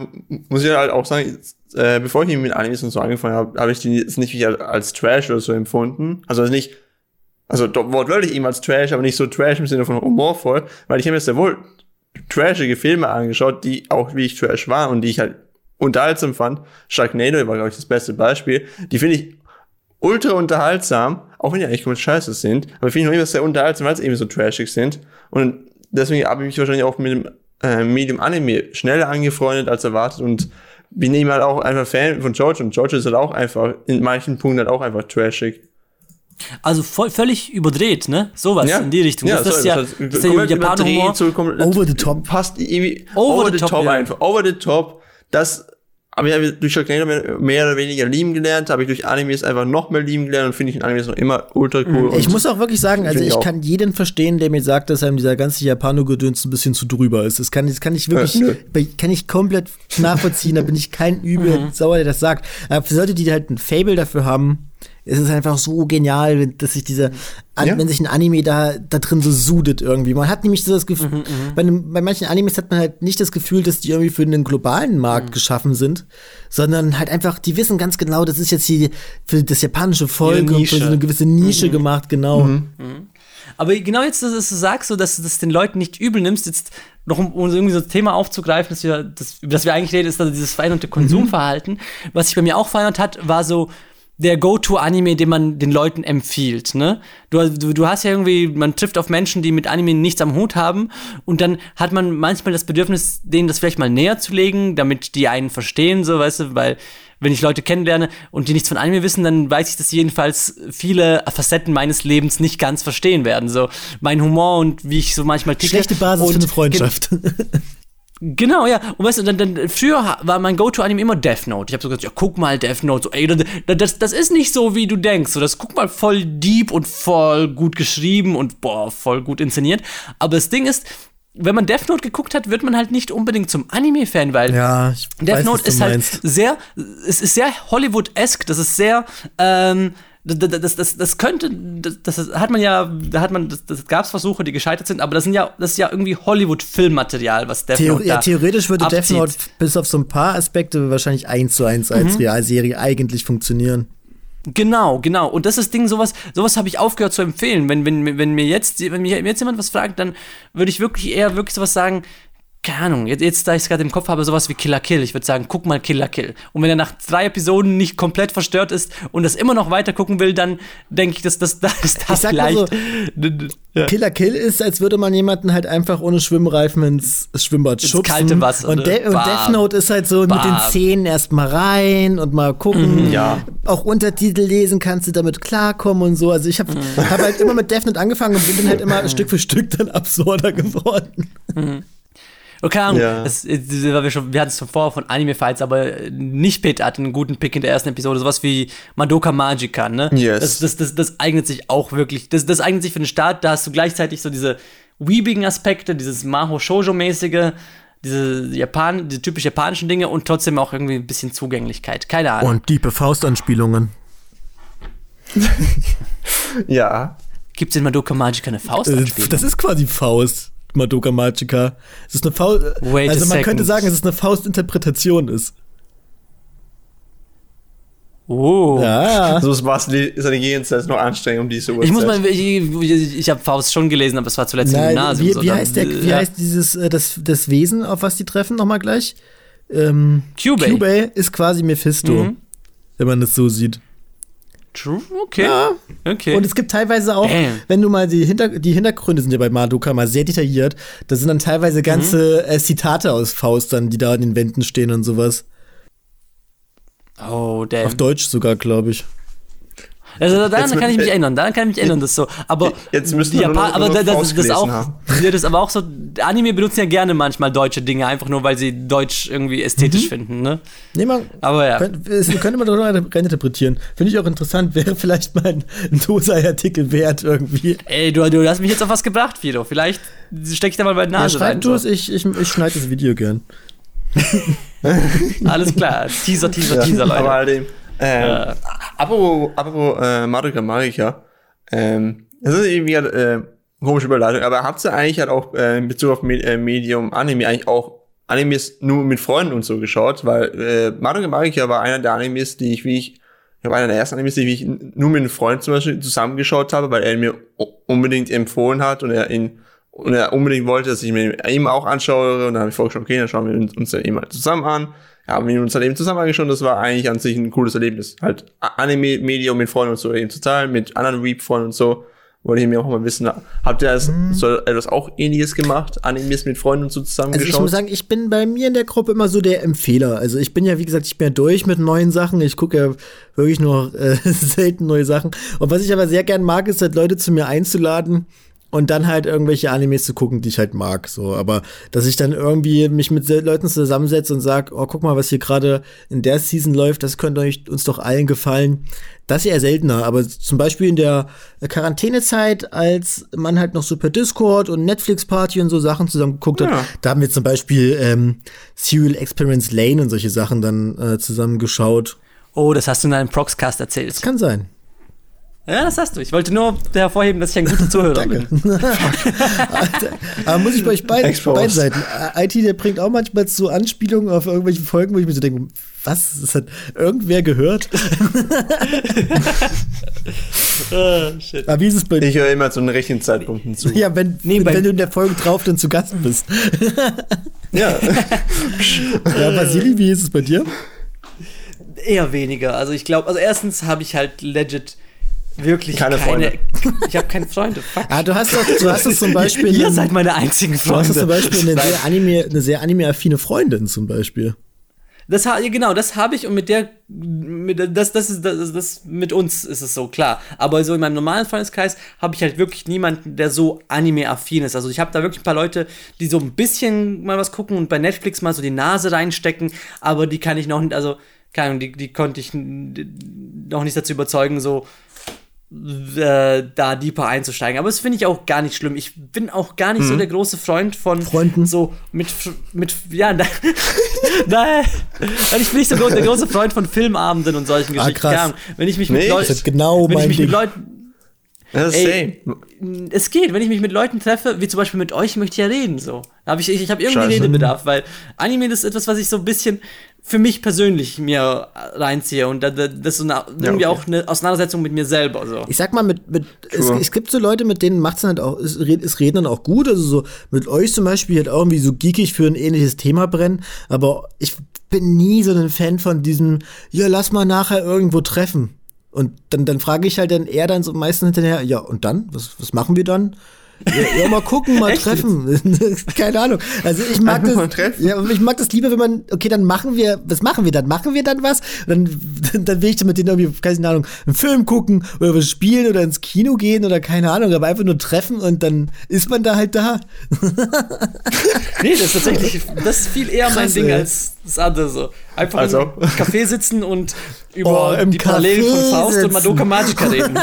muss ich halt auch sagen, äh, bevor ich mit Animes und so angefangen habe, habe ich die jetzt nicht als Trash oder so empfunden. Also nicht also wortwörtlich ihm als Trash, aber nicht so Trash im Sinne von humorvoll, weil ich habe mir sehr wohl trashige Filme angeschaut, die auch wie ich Trash waren und die ich halt unterhaltsam fand. Sharknado war, glaube ich, das beste Beispiel. Die finde ich ultra unterhaltsam, auch wenn die eigentlich komplett scheiße sind, aber finde ich noch immer sehr unterhaltsam, weil sie eben so trashig sind. Und deswegen habe ich mich wahrscheinlich auch mit dem äh, Medium Anime schneller angefreundet als erwartet und bin eben halt auch einfach Fan von George und George ist halt auch einfach in manchen Punkten halt auch einfach trashig. Also voll, völlig überdreht, ne? Sowas ja. in die Richtung. Ja, das, das, ist ja, das ist ja Japaner-Humor. So, over the top. Passt irgendwie over, over the, top, top ja. einfach. Over the top. Das aber ich habe durch Sharknado mehr oder weniger lieben gelernt, habe ich durch Animes einfach noch mehr lieben gelernt und finde ich in Animes noch immer ultra cool. Ich muss auch wirklich sagen, also ich, ich kann jeden verstehen, der mir sagt, dass einem dieser ganze Japano-Gedöns ein bisschen zu drüber ist. Das kann, das kann ich wirklich, äh, kann ich komplett nachvollziehen, da bin ich kein übel mhm. sauer, der das sagt. Aber für Leute, die halt ein Fable dafür haben, es ist einfach so genial, dass sich dieser, ja. wenn sich ein Anime da, da drin so sudet irgendwie. Man hat nämlich so das Gefühl, mhm, mhm, bei, einem, bei manchen Animes hat man halt nicht das Gefühl, dass die irgendwie für einen globalen Markt mhm. geschaffen sind, sondern halt einfach, die wissen ganz genau, das ist jetzt hier für das japanische Volk und für so eine gewisse Nische mhm. gemacht, genau. Mhm. Mhm. Aber genau jetzt, dass du sagst, so, dass du das den Leuten nicht übel nimmst, jetzt noch um, um irgendwie so ein Thema aufzugreifen, dass wir, das, über das wir eigentlich reden, ist also dieses veränderte Konsumverhalten. Mhm. Was sich bei mir auch verändert hat, war so, der Go-To-Anime, den man den Leuten empfiehlt, ne? Du, du, du hast ja irgendwie, man trifft auf Menschen, die mit Anime nichts am Hut haben und dann hat man manchmal das Bedürfnis, denen das vielleicht mal näher zu legen, damit die einen verstehen, so, weißt du, weil wenn ich Leute kennenlerne und die nichts von Anime wissen, dann weiß ich, dass jedenfalls viele Facetten meines Lebens nicht ganz verstehen werden. So mein Humor und wie ich so manchmal ticke. Schlechte Basis und für eine Freundschaft. Genau, ja. Und weißt du, dann, dann früher war mein Go-To-Anime immer Death Note. Ich habe so gesagt, ja, guck mal Death Note. So, ey, das, das ist nicht so, wie du denkst. So, das guck mal voll deep und voll gut geschrieben und boah, voll gut inszeniert. Aber das Ding ist, wenn man Death Note geguckt hat, wird man halt nicht unbedingt zum Anime-Fan, weil ja, Death weiß, Note ist halt sehr, es ist sehr Hollywood-esque, das ist sehr, ähm, das, das, das, das könnte, das, das hat man ja, da hat man, das, das gab es Versuche, die gescheitert sind, aber das sind ja, das ist ja irgendwie Hollywood-Filmmaterial, was Death Theor Note ja, Theoretisch würde abzieht. Death Note bis auf so ein paar Aspekte wahrscheinlich eins zu eins als mhm. Realserie eigentlich funktionieren. Genau, genau. Und das ist Ding, sowas, sowas habe ich aufgehört zu empfehlen. Wenn, wenn, wenn mir jetzt, wenn mir jetzt jemand was fragt, dann würde ich wirklich eher wirklich sowas sagen, keine Ahnung, jetzt, jetzt da ich es gerade im Kopf habe, sowas wie Killer Kill. Ich würde sagen, guck mal Killer Kill. Und wenn er nach drei Episoden nicht komplett verstört ist und das immer noch weiter gucken will, dann denke ich, dass das, das, das, das vielleicht. So, ja. Killer Kill ist, als würde man jemanden halt einfach ohne Schwimmreifen ins Schwimmbad ins schubsen. kalte Wasser. Und, De und Death Note ist halt so Bam. mit den Zähnen erstmal rein und mal gucken. Mhm, ja. Auch Untertitel lesen kannst du damit klarkommen und so. Also ich habe mhm. hab halt immer mit Death Note angefangen und bin dann halt immer Stück für Stück dann absurder geworden. Mhm. Und keine Ahnung, ja. das, das, wir, schon, wir hatten es zuvor von Anime-Fights, aber nicht Pete hat einen guten Pick in der ersten Episode, sowas wie Madoka Magica, ne? Yes. Das, das, das, das eignet sich auch wirklich, das, das eignet sich für den Start, da hast du gleichzeitig so diese weebigen Aspekte, dieses Maho-Shoujo-mäßige, diese, Japan, diese typisch japanischen Dinge und trotzdem auch irgendwie ein bisschen Zugänglichkeit. Keine Ahnung. Und diepe Faustanspielungen. ja. Gibt es in Madoka Magica eine Faustanspielung? Das ist quasi Faust. Madoka Magica. Es ist eine Faust. Wait also man könnte sagen, dass es eine Faustinterpretation ist. Oh. Ja. So war es seine Gegenseite noch anstrengend um diese Uhrzeit. Ich muss mal, ich, ich, ich habe Faust schon gelesen, aber es war zuletzt Nein, im Gymnasium. Wie, wie, heißt, der, wie ja. heißt dieses, äh, das, das Wesen, auf was die treffen, nochmal gleich? Ähm, Cubey. Cubey ist quasi Mephisto, mhm. wenn man das so sieht. True, okay. Ja. okay. Und es gibt teilweise auch, Damn. wenn du mal die, Hinter die Hintergründe sind ja bei Madoka mal sehr detailliert, da sind dann teilweise ganze mhm. äh, Zitate aus Faust dann, die da an den Wänden stehen und sowas. Oh, damn. Auf Deutsch sogar, glaube ich. Also daran kann ich mich erinnern, daran kann ich mich erinnern, das so. Aber jetzt müssen wir Japan, aber das, das, das auch, ja, das aber auch so. Anime benutzen ja gerne manchmal deutsche Dinge, einfach nur weil sie Deutsch irgendwie ästhetisch mhm. finden, ne? Nee, man, aber ja. Könnte, könnte man doch reininterpretieren. Finde ich auch interessant, wäre vielleicht mal ein, ein Dosei-Artikel wert irgendwie. Ey, du, du hast mich jetzt auf was gebracht, Fido. Vielleicht stecke ich da mal bei der Nase ja, rein. Du es, ich, ich, ich schneide das Video gern. Alles klar. Teaser, Teaser, ja, Teaser, Leute. Aber halt ähm, ja. Apropos, apropos äh, Marika Marika, ähm, das ist irgendwie halt, äh, komische Überleitung, aber habt ihr eigentlich halt auch äh, in Bezug auf Me äh, Medium Anime eigentlich auch Animes nur mit Freunden und so geschaut? Weil äh, Madoka Magica war einer der Animes, die ich, wie ich, ich habe einer der ersten Animes, die ich nur mit einem Freund zum Beispiel zusammengeschaut habe, weil er mir unbedingt empfohlen hat und er ihn und er unbedingt wollte, dass ich mir ihm auch anschaue und dann habe ich vorgeschlagen, okay, dann schauen wir uns den eben zusammen an haben wir uns halt eben zusammen angeschaut. Das war eigentlich an sich ein cooles Erlebnis. Halt Anime-Medium mit Freunden und so eben zu teilen, mit anderen Weep-Freunden und so. Wollte ich mir auch mal wissen, habt ihr das, mhm. so etwas auch ähnliches gemacht? Animes mit Freunden und so zusammengeschaut? Also ich muss sagen, ich bin bei mir in der Gruppe immer so der Empfehler. Also ich bin ja, wie gesagt, ich bin ja durch mit neuen Sachen. Ich gucke ja wirklich nur äh, selten neue Sachen. Und was ich aber sehr gern mag, ist halt Leute zu mir einzuladen, und dann halt irgendwelche Animes zu gucken, die ich halt mag. So, aber dass ich dann irgendwie mich mit Leuten zusammensetze und sag, oh, guck mal, was hier gerade in der Season läuft, das könnte euch uns doch allen gefallen. Das ist eher seltener. Aber zum Beispiel in der Quarantänezeit, als man halt noch so per Discord und Netflix-Party und so Sachen zusammen geguckt ja. hat, da haben wir zum Beispiel ähm, Serial Experience Lane und solche Sachen dann äh, zusammen geschaut. Oh, das hast du in deinem Proxcast erzählt. Das kann sein. Ja, das hast du. Ich wollte nur hervorheben, dass ich ein guter Zuhörer bin. Aber muss ich bei euch beiden, beiden Seiten. IT, der bringt auch manchmal so Anspielungen auf irgendwelche Folgen, wo ich mir so denke, was? Das hat irgendwer gehört? oh, shit. Aber wie ist es bei dir? Ich höre immer zu den richtigen Zeitpunkten zu. Ja, wenn, nee, wenn du in der Folge drauf dann zu Gast bist. ja. ja, Vasili, wie ist es bei dir? Eher weniger. Also ich glaube, also erstens habe ich halt legit wirklich keine, keine Freunde. Ich habe keine Freunde. Fuck. Ah, du hast doch, du hast doch zum Beispiel. Ihr seid meine einzigen Freunde. Du hast zum Beispiel eine sehr anime, eine sehr anime-affine Freundin zum Beispiel. Das genau, das habe ich und mit der, mit, das, das ist, das, das, mit uns ist es so, klar. Aber so in meinem normalen Freundeskreis habe ich halt wirklich niemanden, der so anime-affin ist. Also ich habe da wirklich ein paar Leute, die so ein bisschen mal was gucken und bei Netflix mal so die Nase reinstecken, aber die kann ich noch nicht, also, keine Ahnung, die, die konnte ich noch nicht dazu überzeugen, so, äh, da deeper einzusteigen. Aber das finde ich auch gar nicht schlimm. Ich bin auch gar nicht mhm. so der große Freund von Freunden. So mit, mit ja, da, daher, ich bin nicht so der große Freund von Filmabenden und solchen ah, Geschichten. Krass. Wenn ich mich mit nee, Leuten, genau wenn ich mich Ding. mit Leuten Ey, es geht, wenn ich mich mit Leuten treffe, wie zum Beispiel mit euch, möchte ich ja reden. So. Hab ich ich habe irgendwie. Redebedarf, weil Anime ist etwas, was ich so ein bisschen für mich persönlich mir reinziehe und das ist so eine, irgendwie ja, okay. auch eine Auseinandersetzung mit mir selber. So. Ich sag mal, mit, mit es, es, gibt so Leute, mit denen macht es halt auch, es, es reden dann auch gut. Also so mit euch zum Beispiel halt auch irgendwie so geekig für ein ähnliches Thema brennen, aber ich bin nie so ein Fan von diesem, ja, lass mal nachher irgendwo treffen. Und dann, dann frage ich halt dann eher dann so meistens hinterher, ja, und dann? Was, was machen wir dann? Ja, ja, mal gucken, mal treffen. Keine Ahnung. Also ich mag das. Ja, ich mag das lieber, wenn man, okay, dann machen wir, was machen wir dann? Machen wir dann was? dann, dann will ich dann mit denen irgendwie, keine Ahnung, einen Film gucken oder was spielen oder ins Kino gehen oder keine Ahnung, aber einfach nur treffen und dann ist man da halt da. nee, das ist tatsächlich, das ist viel eher Krass, mein Ding ey. als das andere so. Einfach also. im Café sitzen und über oh, die Parallelen von Faust sitzen. und Madoka Magica reden.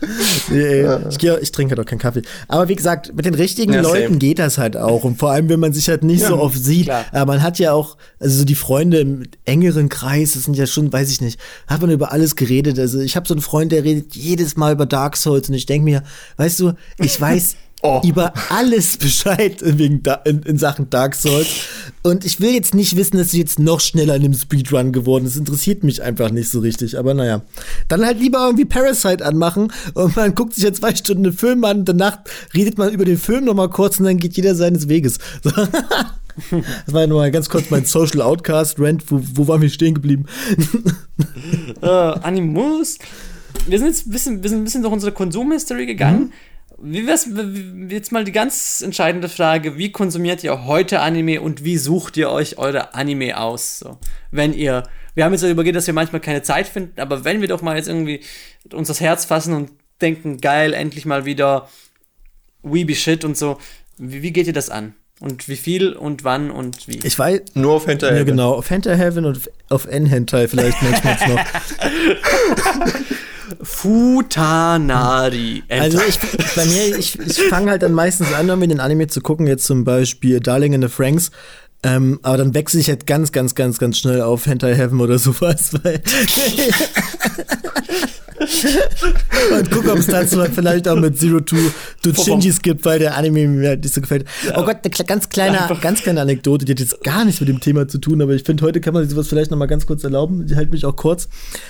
nee, ich, geh, ich trinke auch keinen Kaffee. Aber wie gesagt, mit den richtigen ja, Leuten same. geht das halt auch. Und vor allem, wenn man sich halt nicht ja, so oft sieht. Klar. Aber man hat ja auch, also so die Freunde im engeren Kreis, das sind ja schon, weiß ich nicht, hat man über alles geredet. Also ich habe so einen Freund, der redet jedes Mal über Dark Souls und ich denke mir, weißt du, ich weiß oh. über alles Bescheid wegen da, in, in, Sachen Dark Souls. Und ich will jetzt nicht wissen, dass du jetzt noch schneller in dem Speedrun geworden ist. interessiert mich einfach nicht so richtig. Aber naja. Dann halt lieber irgendwie Parasite anmachen und man guckt sich ja zwei Stunden einen Film an. Danach redet man über den Film nochmal kurz und dann geht jeder seines Weges. So. Das war ja nur mal ganz kurz mein Social Outcast Rant. Wo, wo waren wir stehen geblieben? uh, Animus. Wir sind jetzt ein bisschen, wir sind ein bisschen durch unsere Konsumhistory gegangen. Mhm. Wie wär's jetzt mal die ganz entscheidende Frage, wie konsumiert ihr heute Anime und wie sucht ihr euch eure Anime aus? So, wenn ihr, wir haben jetzt darüber geredet, dass wir manchmal keine Zeit finden, aber wenn wir doch mal jetzt irgendwie uns das Herz fassen und denken, geil, endlich mal wieder Weeby Shit und so, wie, wie geht ihr das an? Und wie viel und wann und wie? Ich weiß. Nur auf Hentai Ja, genau. Auf Hentai Heaven und auf N-Hentai vielleicht manchmal noch. Futanari. Also ich, bei mir, ich, ich fange halt dann meistens an, um den Anime zu gucken, jetzt zum Beispiel Darling in the Franks. Ähm, aber dann wechsle ich halt ganz, ganz, ganz, ganz schnell auf Hentai Heaven oder sowas, weil und guck, ob es dazu vielleicht auch mit Zero Two Shinjis gibt, weil der Anime mir nicht so gefällt. Ja. Oh Gott, eine ganz kleine, Einfach. ganz kleine Anekdote, die hat jetzt gar nichts mit dem Thema zu tun, aber ich finde, heute kann man sich sowas vielleicht noch mal ganz kurz erlauben. Ich halte mich auch kurz.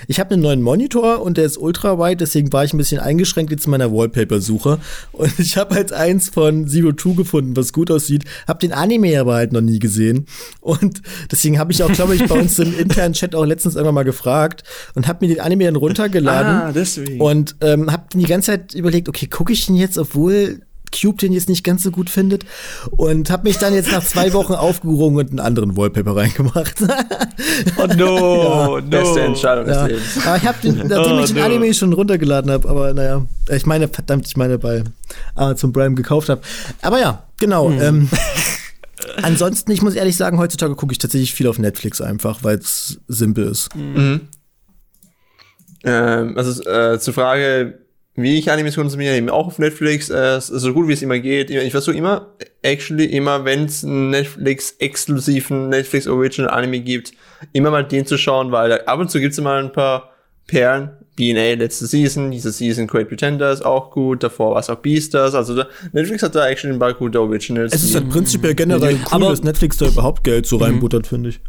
Ich habe einen neuen Monitor und der ist ultra wide, deswegen war ich ein bisschen eingeschränkt jetzt in meiner Wallpaper-Suche. Und ich habe halt eins von Zero Two gefunden, was gut aussieht. Hab den Anime aber halt noch nie gesehen. Und deswegen habe ich auch, glaube ich, bei uns im internen Chat auch letztens irgendwann mal gefragt und habe mir den Anime dann runtergeladen. Ah, deswegen. Und ähm, habe die ganze Zeit überlegt, okay, gucke ich den jetzt, obwohl Cube den jetzt nicht ganz so gut findet und habe mich dann jetzt nach zwei Wochen aufgerungen und einen anderen Wallpaper reingemacht. oh no, ja. no. Beste Entscheidung ja. des Lebens. Aber ich habe den, nachdem oh, ich den no. Anime schon runtergeladen habe, aber naja, ich meine, verdammt, ich meine bei Amazon Prime gekauft habe. Aber ja, genau. Hm. Ähm, ansonsten, ich muss ehrlich sagen, heutzutage gucke ich tatsächlich viel auf Netflix einfach, weil es simpel ist. Mhm. Ähm, also äh, zur Frage, wie ich Animes konsumiere, eben auch auf Netflix, äh, so gut wie es immer geht. Ich versuche immer, actually immer, wenn es einen Netflix-exklusiven Netflix Original Anime gibt, immer mal den zu schauen, weil ab und zu gibt es immer ein paar Perlen. BNA letzte Season, diese Season Great Pretenders auch gut, davor war es auch Beastars, also da, Netflix hat da actually ein paar gute Originals. Es ist halt prinzipiell generell cool, dass Netflix da überhaupt Geld so reinbuttert, finde ich.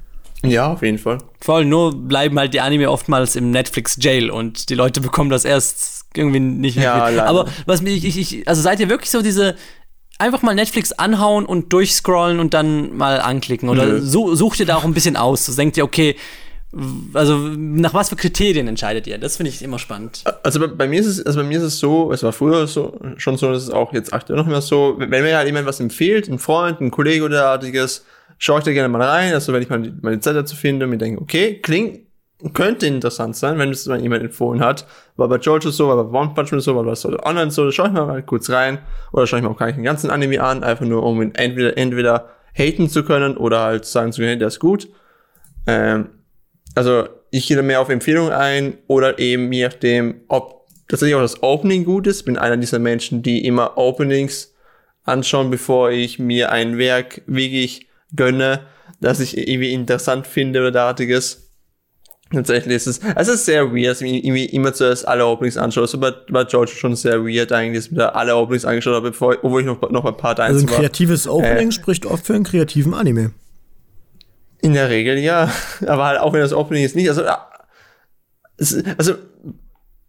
Ja, auf jeden Fall. Vor allem nur bleiben halt die Anime oftmals im Netflix Jail und die Leute bekommen das erst irgendwie nicht ja, mit. Aber was mich, ich, ich, also seid ihr wirklich so diese einfach mal Netflix anhauen und durchscrollen und dann mal anklicken oder so, sucht ihr da auch ein bisschen aus? So denkt ihr, okay, also nach was für Kriterien entscheidet ihr? Das finde ich immer spannend. Also bei, bei, mir ist es, also bei mir ist es so, es war früher so, schon so, es auch jetzt aktuell noch immer so, wenn mir halt jemand was empfiehlt, ein Freund, ein Kollege oder derartiges, schaue ich da gerne mal rein, also wenn ich mal meine Zeit dazu finde und mir denke, okay, klingt, könnte interessant sein, wenn es mal jemand empfohlen hat. War bei Jojo so, war bei One Punch Man so, war bei online so, da schaue ich mal kurz rein oder schaue ich mir auch gar nicht den ganzen Anime an, einfach nur um ihn entweder, entweder haten zu können oder halt sagen zu können, der ist gut. Ähm, also ich gehe da mehr auf Empfehlungen ein oder eben je nachdem, ob tatsächlich auch das Opening gut ist. Bin einer dieser Menschen, die immer Openings anschauen, bevor ich mir ein Werk wirklich gönne, das ich irgendwie interessant finde oder derartiges. Tatsächlich ist es, es ist sehr weird, dass ich irgendwie immer zuerst alle Openings anschaue. Das war bei George schon sehr weird eigentlich, dass ich mir alle Openings angeschaut habe, bevor, obwohl ich noch, noch bei Part 1 war. Also ein kreatives Opening äh, spricht oft für einen kreativen Anime. In der Regel ja, aber halt auch wenn das Opening ist nicht, also, also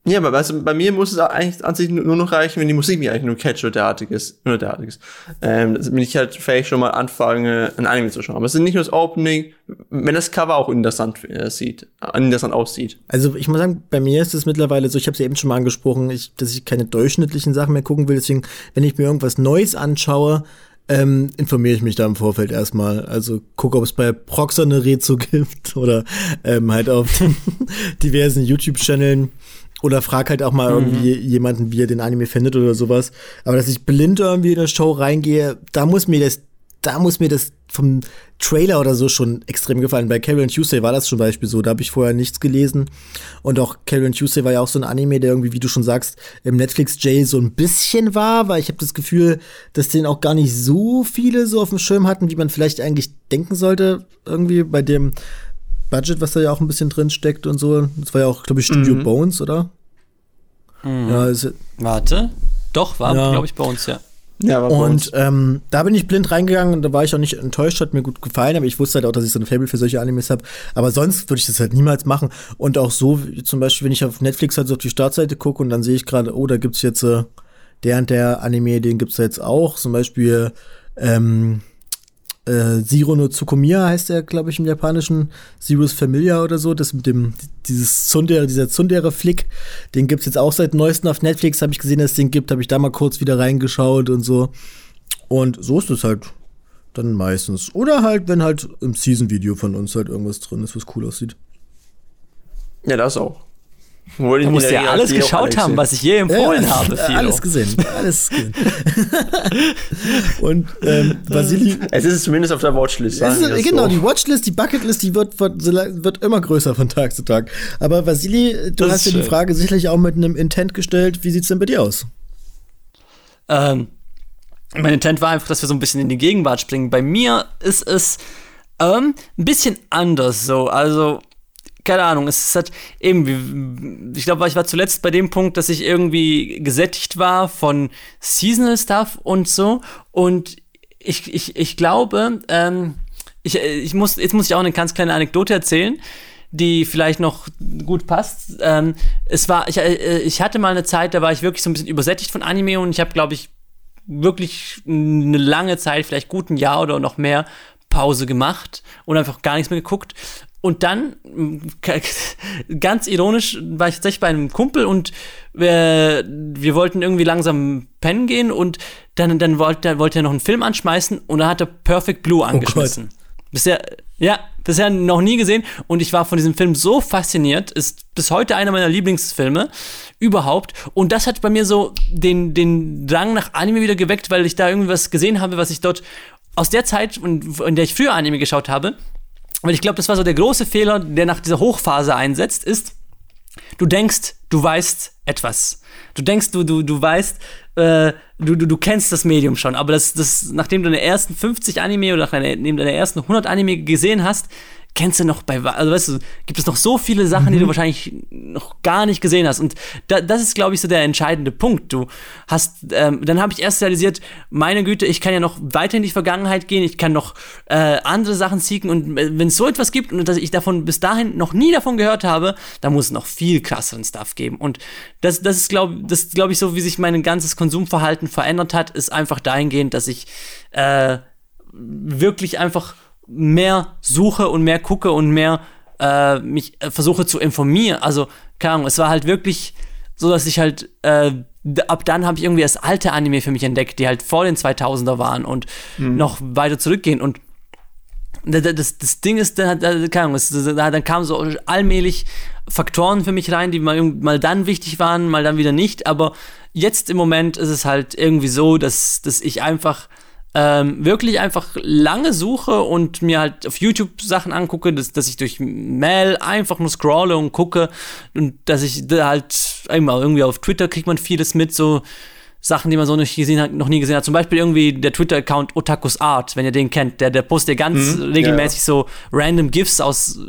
ja, aber du, bei mir muss es eigentlich an sich nur noch reichen, wenn die Musik mir eigentlich nur catch oder derartiges, nur derartiges. Ähm, wenn ich halt vielleicht schon mal anfange, ein Anime zu schauen. Aber es ist nicht nur das Opening, wenn das Cover auch interessant äh, sieht, interessant aussieht. Also ich muss sagen, bei mir ist es mittlerweile so, ich habe es ja eben schon mal angesprochen, ich, dass ich keine durchschnittlichen Sachen mehr gucken will. Deswegen, wenn ich mir irgendwas Neues anschaue, ähm, informiere ich mich da im Vorfeld erstmal. Also gucke, ob es bei Proxer eine Rezo gibt oder ähm, halt auf diversen YouTube-Channeln oder frag halt auch mal mhm. irgendwie jemanden, wie er den Anime findet oder sowas. Aber dass ich blind irgendwie in eine Show reingehe, da muss mir das, da muss mir das vom Trailer oder so schon extrem gefallen. Bei Carol Tuesday war das zum Beispiel so, da habe ich vorher nichts gelesen. Und auch Carol Tuesday war ja auch so ein Anime, der irgendwie, wie du schon sagst, im Netflix J so ein bisschen war, weil ich habe das Gefühl, dass den auch gar nicht so viele so auf dem Schirm hatten, wie man vielleicht eigentlich denken sollte, irgendwie bei dem Budget, was da ja auch ein bisschen drin steckt und so. Das war ja auch, glaube ich, Studio mhm. Bones, oder? Mhm. Ja, Warte. Doch, war, ja. glaube ich, Bones, ja. Ja, aber und ähm, da bin ich blind reingegangen und da war ich auch nicht enttäuscht, hat mir gut gefallen, aber ich wusste halt auch, dass ich so ein Fable für solche Animes habe. Aber sonst würde ich das halt niemals machen. Und auch so, zum Beispiel, wenn ich auf Netflix halt so auf die Startseite gucke und dann sehe ich gerade, oh, da gibt's jetzt äh, der und der Anime, den gibt's jetzt auch. Zum Beispiel ähm, äh, Zero no Tsukumiya heißt der, glaube ich, im Japanischen. Zero's Familia oder so. Das mit dem, dieses Tsundere, dieser Tsundere-Flick, den gibt's jetzt auch seit neuestem auf Netflix, habe ich gesehen, dass es den gibt. Habe ich da mal kurz wieder reingeschaut und so. Und so ist es halt dann meistens. Oder halt, wenn halt im Season-Video von uns halt irgendwas drin ist, was cool aussieht. Ja, das auch. Du musst ja alles geschaut haben, was ich je empfohlen ja, habe. Philo. Alles gesehen, alles gesehen. und ähm, Vasili. Es ist zumindest auf der Watchlist. Ist, genau, so. die Watchlist, die Bucketlist, die wird, wird, wird, immer größer von Tag zu Tag. Aber Vasili, du das hast dir die Frage sicherlich auch mit einem Intent gestellt. Wie sieht's denn bei dir aus? Ähm, mein Intent war einfach, dass wir so ein bisschen in die Gegenwart springen. Bei mir ist es ähm, ein bisschen anders so. Also keine Ahnung, es halt eben, ich glaube, ich war zuletzt bei dem Punkt, dass ich irgendwie gesättigt war von Seasonal Stuff und so. Und ich, ich, ich glaube, ähm, ich, ich muss, jetzt muss ich auch eine ganz kleine Anekdote erzählen die vielleicht noch gut passt. Ähm, es war, ich, äh, ich hatte mal eine Zeit, da war ich wirklich so ein bisschen übersättigt von Anime und ich habe, glaube ich, wirklich eine lange Zeit, vielleicht gut ein Jahr oder noch mehr, Pause gemacht und einfach gar nichts mehr geguckt. Und dann, ganz ironisch, war ich tatsächlich bei einem Kumpel und wir, wir wollten irgendwie langsam pennen gehen und dann, dann wollte, wollte er noch einen Film anschmeißen und da hat er Perfect Blue oh angeschmissen. Oh bisher, ja, bisher noch nie gesehen und ich war von diesem Film so fasziniert, ist bis heute einer meiner Lieblingsfilme überhaupt und das hat bei mir so den, den Drang nach Anime wieder geweckt, weil ich da irgendwie was gesehen habe, was ich dort aus der Zeit, in der ich früher Anime geschaut habe, weil ich glaube, das war so der große Fehler, der nach dieser Hochphase einsetzt, ist, du denkst, du weißt etwas. Du denkst, du, du, du weißt, äh, du, du, du kennst das Medium schon, aber das, das, nachdem du deine ersten 50 Anime oder nachdem deine ersten 100 Anime gesehen hast, kennst du noch bei, also weißt du, gibt es noch so viele Sachen, mhm. die du mhm. wahrscheinlich noch gar nicht gesehen hast. Und da, das ist, glaube ich, so der entscheidende Punkt. Du hast, ähm, dann habe ich erst realisiert, meine Güte, ich kann ja noch weiter in die Vergangenheit gehen, ich kann noch äh, andere Sachen ziehen und äh, wenn es so etwas gibt und dass ich davon bis dahin noch nie davon gehört habe, da muss es noch viel krasseren Stuff geben. Und das, das ist, glaube das, glaub ich, so, wie sich mein ganzes Konsumverhalten verändert hat, ist einfach dahingehend, dass ich äh, wirklich einfach mehr suche und mehr gucke und mehr äh, mich äh, versuche zu informieren. Also, keine Ahnung, es war halt wirklich so, dass ich halt, äh, ab dann habe ich irgendwie das alte Anime für mich entdeckt, die halt vor den 2000er waren und mhm. noch weiter zurückgehen und das, das Ding ist, dann, keine Ahnung, dann kamen so allmählich Faktoren für mich rein, die mal, mal dann wichtig waren, mal dann wieder nicht. Aber jetzt im Moment ist es halt irgendwie so, dass, dass ich einfach ähm, wirklich einfach lange suche und mir halt auf YouTube Sachen angucke, dass, dass ich durch Mail einfach nur scrolle und gucke und dass ich halt einmal irgendwie auf Twitter kriegt man vieles mit, so Sachen, die man so nicht gesehen hat, noch nie gesehen hat. Zum Beispiel irgendwie der Twitter-Account Otakus Art, wenn ihr den kennt, der, der postet ganz mhm, regelmäßig ja. so random GIFs aus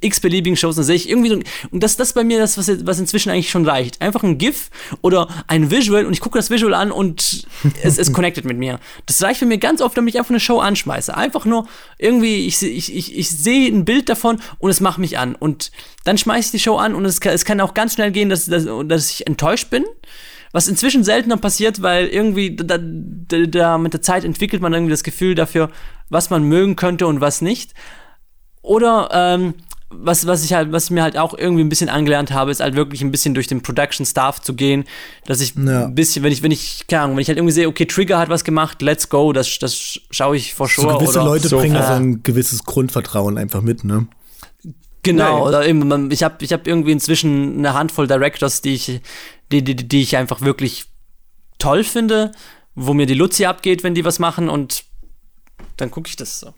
x-beliebigen Shows. Und sehe ich irgendwie so, und das, das bei mir das, was, was inzwischen eigentlich schon reicht. Einfach ein GIF oder ein Visual und ich gucke das Visual an und es, es connected mit mir. Das reicht für mich ganz oft, damit ich einfach eine Show anschmeiße. Einfach nur irgendwie, ich, ich, ich, ich sehe ein Bild davon und es macht mich an. Und dann schmeiße ich die Show an und es kann, es kann auch ganz schnell gehen, dass, dass, dass ich enttäuscht bin was inzwischen seltener passiert, weil irgendwie da, da, da mit der Zeit entwickelt man irgendwie das Gefühl dafür, was man mögen könnte und was nicht. Oder ähm, was, was ich halt, was ich mir halt auch irgendwie ein bisschen angelernt habe, ist halt wirklich ein bisschen durch den Production Staff zu gehen, dass ich ja. ein bisschen, wenn ich, wenn ich, keine Ahnung, wenn ich halt irgendwie sehe, okay, Trigger hat was gemacht, let's go, das, das schaue ich vor sure. So gewisse Leute so, bringen äh, so ein gewisses Grundvertrauen einfach mit, ne? Genau, Nein. oder eben, ich habe ich hab irgendwie inzwischen eine Handvoll Directors, die ich, die, die, die ich einfach wirklich toll finde, wo mir die Luzi abgeht, wenn die was machen und dann gucke ich das so.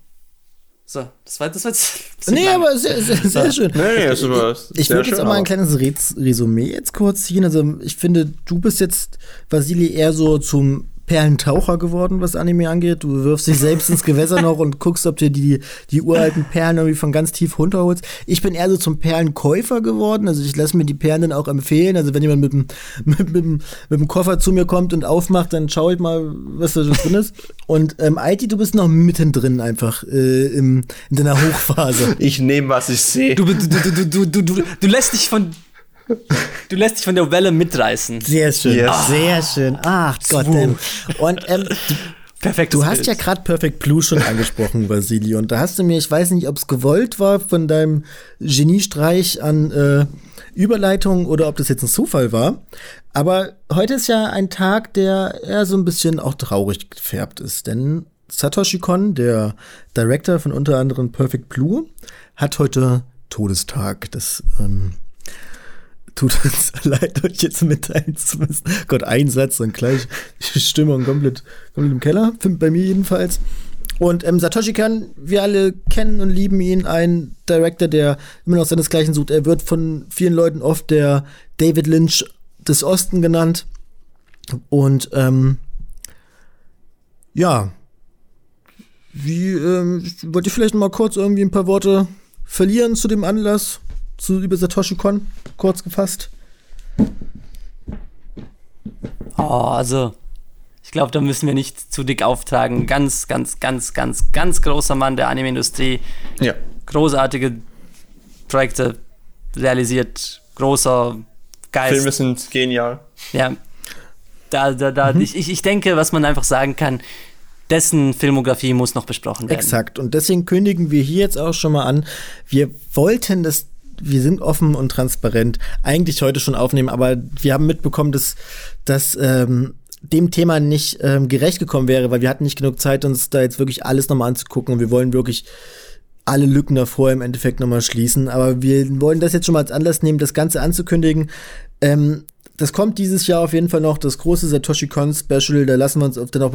So, das war, das war jetzt. Nee, lang. aber sehr, sehr, sehr schön. Nee, das war ich ich würde jetzt auch mal ein kleines Resümee jetzt kurz ziehen. Also, ich finde, du bist jetzt, Vasili, eher so zum Perlentaucher geworden, was Anime angeht. Du wirfst dich selbst ins Gewässer noch und guckst, ob du die, die uralten Perlen irgendwie von ganz tief runterholst. Ich bin eher so zum Perlenkäufer geworden. Also ich lasse mir die Perlen dann auch empfehlen. Also wenn jemand mit dem, mit, mit, mit dem Koffer zu mir kommt und aufmacht, dann schaue ich mal, was da drin ist. Und ähm, IT, du bist noch mittendrin einfach äh, im, in deiner Hochphase. Ich nehme, was ich sehe. Du, du, du, du, du, du, du lässt dich von Du lässt dich von der Welle mitreißen. Sehr schön, yes. sehr schön. Ach Gott. Und ähm, Perfekt. Du hast Bild. ja gerade Perfect Blue schon angesprochen, Vasili. Und da hast du mir, ich weiß nicht, ob es gewollt war von deinem Geniestreich an äh, Überleitung oder ob das jetzt ein Zufall war. Aber heute ist ja ein Tag, der eher so ein bisschen auch traurig gefärbt ist. Denn Satoshi Kon, der Director von unter anderem Perfect Blue, hat heute Todestag. Das ähm, tut uns leid, euch jetzt mitteilen zu müssen. Gott, ein Satz und gleich Stimmung komplett, komplett im Keller, bei mir jedenfalls. Und ähm, Satoshi Kon, wir alle kennen und lieben ihn, ein Director, der immer noch seinesgleichen sucht. Er wird von vielen Leuten oft der David Lynch des Osten genannt. Und ähm, ja, wie ähm, wollt ihr vielleicht noch mal kurz irgendwie ein paar Worte verlieren zu dem Anlass? zu über Satoshi Kon, kurz gefasst? Oh, also, ich glaube, da müssen wir nicht zu dick auftragen. Ganz, ganz, ganz, ganz, ganz großer Mann der Anime-Industrie. Ja. Großartige Projekte realisiert. Großer Geist. Filme sind genial. Ja. Da, da, da, mhm. ich, ich denke, was man einfach sagen kann, dessen Filmografie muss noch besprochen werden. Exakt. Und deswegen kündigen wir hier jetzt auch schon mal an, wir wollten das wir sind offen und transparent eigentlich heute schon aufnehmen, aber wir haben mitbekommen, dass, dass ähm, dem Thema nicht ähm, gerecht gekommen wäre, weil wir hatten nicht genug Zeit, uns da jetzt wirklich alles nochmal anzugucken und wir wollen wirklich alle Lücken davor im Endeffekt nochmal schließen. Aber wir wollen das jetzt schon mal als Anlass nehmen, das Ganze anzukündigen. Ähm, das kommt dieses Jahr auf jeden Fall noch, das große Satoshi Kon Special. Da lassen wir uns auf dann auch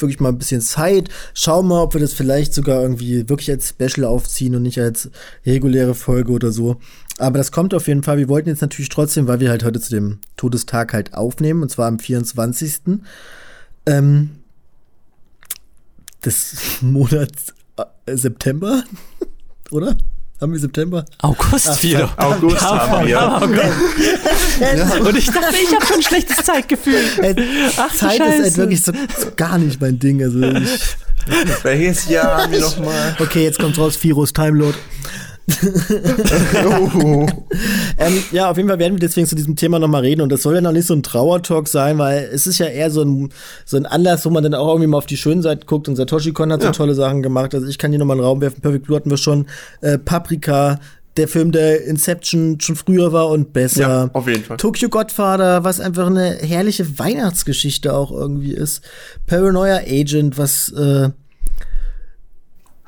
wirklich mal ein bisschen Zeit. Schauen mal, ob wir das vielleicht sogar irgendwie wirklich als Special aufziehen und nicht als reguläre Folge oder so. Aber das kommt auf jeden Fall. Wir wollten jetzt natürlich trotzdem, weil wir halt heute zu dem Todestag halt aufnehmen, und zwar am 24. Ähm, des Monats äh, September, oder? Haben wir September? August Ach, wieder. August haben wir. ja. Und ich dachte, ich habe schon ein schlechtes Zeitgefühl. Ach, Zeit Scheiße. ist halt wirklich so, so, gar nicht mein Ding. Also ich, Welches Jahr haben wir nochmal? Okay, jetzt kommt raus, Virus Timelord. ähm, ja, auf jeden Fall werden wir deswegen zu diesem Thema nochmal reden und das soll ja noch nicht so ein Trauertalk sein, weil es ist ja eher so ein, so ein Anlass, wo man dann auch irgendwie mal auf die schönen Seiten guckt und Satoshi Kon hat ja. so tolle Sachen gemacht. Also ich kann hier nochmal einen Raum werfen. Perfect Blue hatten wir schon. Äh, Paprika, der Film, der Inception schon früher war und besser. Ja, auf jeden Fall. Tokyo Godfather, was einfach eine herrliche Weihnachtsgeschichte auch irgendwie ist. Paranoia Agent, was äh,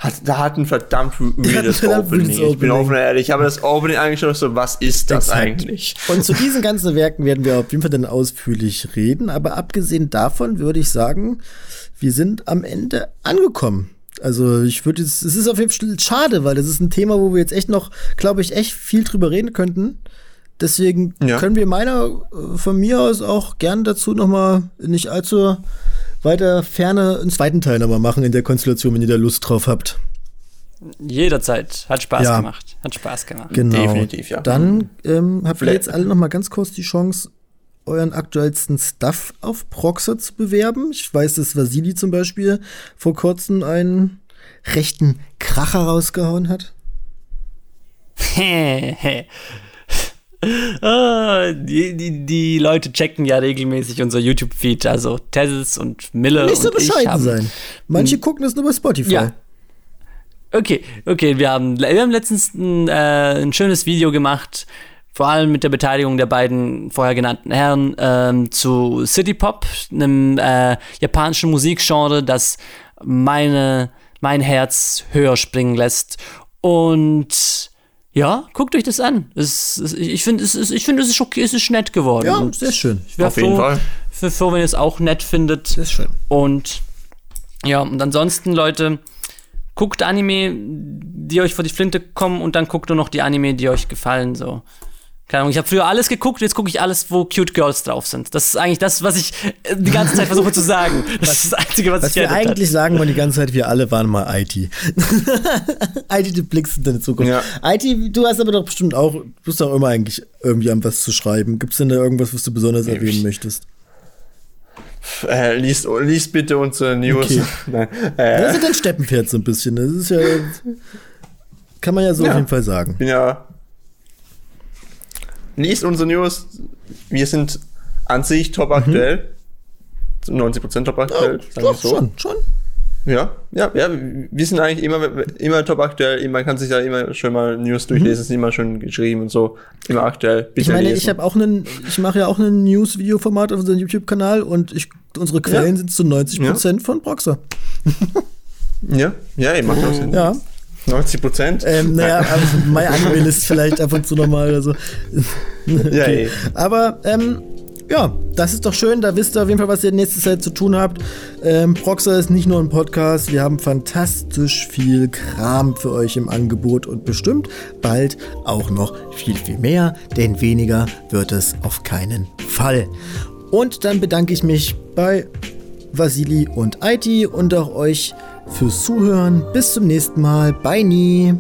hat, da hat ein verdammt weirdes Opening. Ich bin offen ehrlich, ich habe das Opening schon so, was ist das Exakt. eigentlich? Und zu diesen ganzen Werken werden wir auf jeden Fall dann ausführlich reden, aber abgesehen davon würde ich sagen, wir sind am Ende angekommen. Also ich würde es ist auf jeden Fall schade, weil das ist ein Thema, wo wir jetzt echt noch, glaube ich, echt viel drüber reden könnten. Deswegen ja. können wir meiner äh, von mir aus auch gern dazu noch mal nicht allzu weiter Ferne einen zweiten Teil nochmal machen in der Konstellation, wenn ihr da Lust drauf habt. Jederzeit. Hat Spaß ja. gemacht. Hat Spaß gemacht. Genau. Definitiv, ja. Dann ähm, habt ihr jetzt alle noch mal ganz kurz die Chance, euren aktuellsten Stuff auf Proxer zu bewerben. Ich weiß, dass Vasili zum Beispiel vor kurzem einen rechten Kracher rausgehauen hat. ah, die, die, die Leute checken ja regelmäßig unser YouTube-Feed, also Tessels und Miller. Nicht so bescheiden sein. Manche hm. gucken es nur bei Spotify. Ja. Okay, okay, wir haben, wir haben letztens ein, äh, ein schönes Video gemacht, vor allem mit der Beteiligung der beiden vorher genannten Herren ähm, zu City Pop, einem äh, japanischen Musikgenre, das meine, mein Herz höher springen lässt. Und ja, guckt euch das an. Es, es, ich finde, es, ist, ich find, es, ist okay, es ist nett geworden. Ja, sehr schön. Ich Auf jeden Fall. Für, für, wenn ihr es auch nett findet. Sehr schön. Und ja, und ansonsten, Leute, guckt Anime, die euch vor die Flinte kommen und dann guckt nur noch die Anime, die euch gefallen. So. Keine Ahnung, ich habe früher alles geguckt, jetzt gucke ich alles, wo Cute Girls drauf sind. Das ist eigentlich das, was ich äh, die ganze Zeit versuche zu sagen. Das was, ist das Einzige, was, was ich wir eigentlich hat. sagen wollen die ganze Zeit, wir alle waren mal IT. IT, du blickst in deine Zukunft. Ja. IT, du hast aber doch bestimmt auch, du bist doch immer eigentlich irgendwie an was zu schreiben. Gibt es denn da irgendwas, was du besonders erwähnen ich, möchtest? Äh, liest, liest bitte unsere News. Okay. Nein, äh. Das ist ja dein Steppenpferd so ein bisschen. Das ist ja. Kann man ja so ja. auf jeden Fall sagen. Bin ja liest unsere News. Wir sind an sich top aktuell. Mhm. 90% top aktuell. Ja, doch, so. Schon, schon. Ja, ja, ja, wir sind eigentlich immer, immer top aktuell. Man kann sich da immer schon mal News durchlesen, mhm. sind immer schon geschrieben und so. Immer aktuell. Ich meine, lesen. ich habe auch einen, ich mache ja auch ein News-Video-Format auf unserem YouTube-Kanal und ich, unsere Quellen ja. sind zu 90 ja. von Proxer. ja, ja, ich mache das. Sinn. Ja. 90 Prozent? Ähm, naja, also ist vielleicht ab und zu nochmal oder so. okay. Ja, ey. Aber, ähm, ja, das ist doch schön. Da wisst ihr auf jeden Fall, was ihr in nächster Zeit zu tun habt. Ähm, Proxer ist nicht nur ein Podcast. Wir haben fantastisch viel Kram für euch im Angebot und bestimmt bald auch noch viel, viel mehr. Denn weniger wird es auf keinen Fall. Und dann bedanke ich mich bei Vasili und IT und auch euch fürs Zuhören. Bis zum nächsten Mal. Bye nie.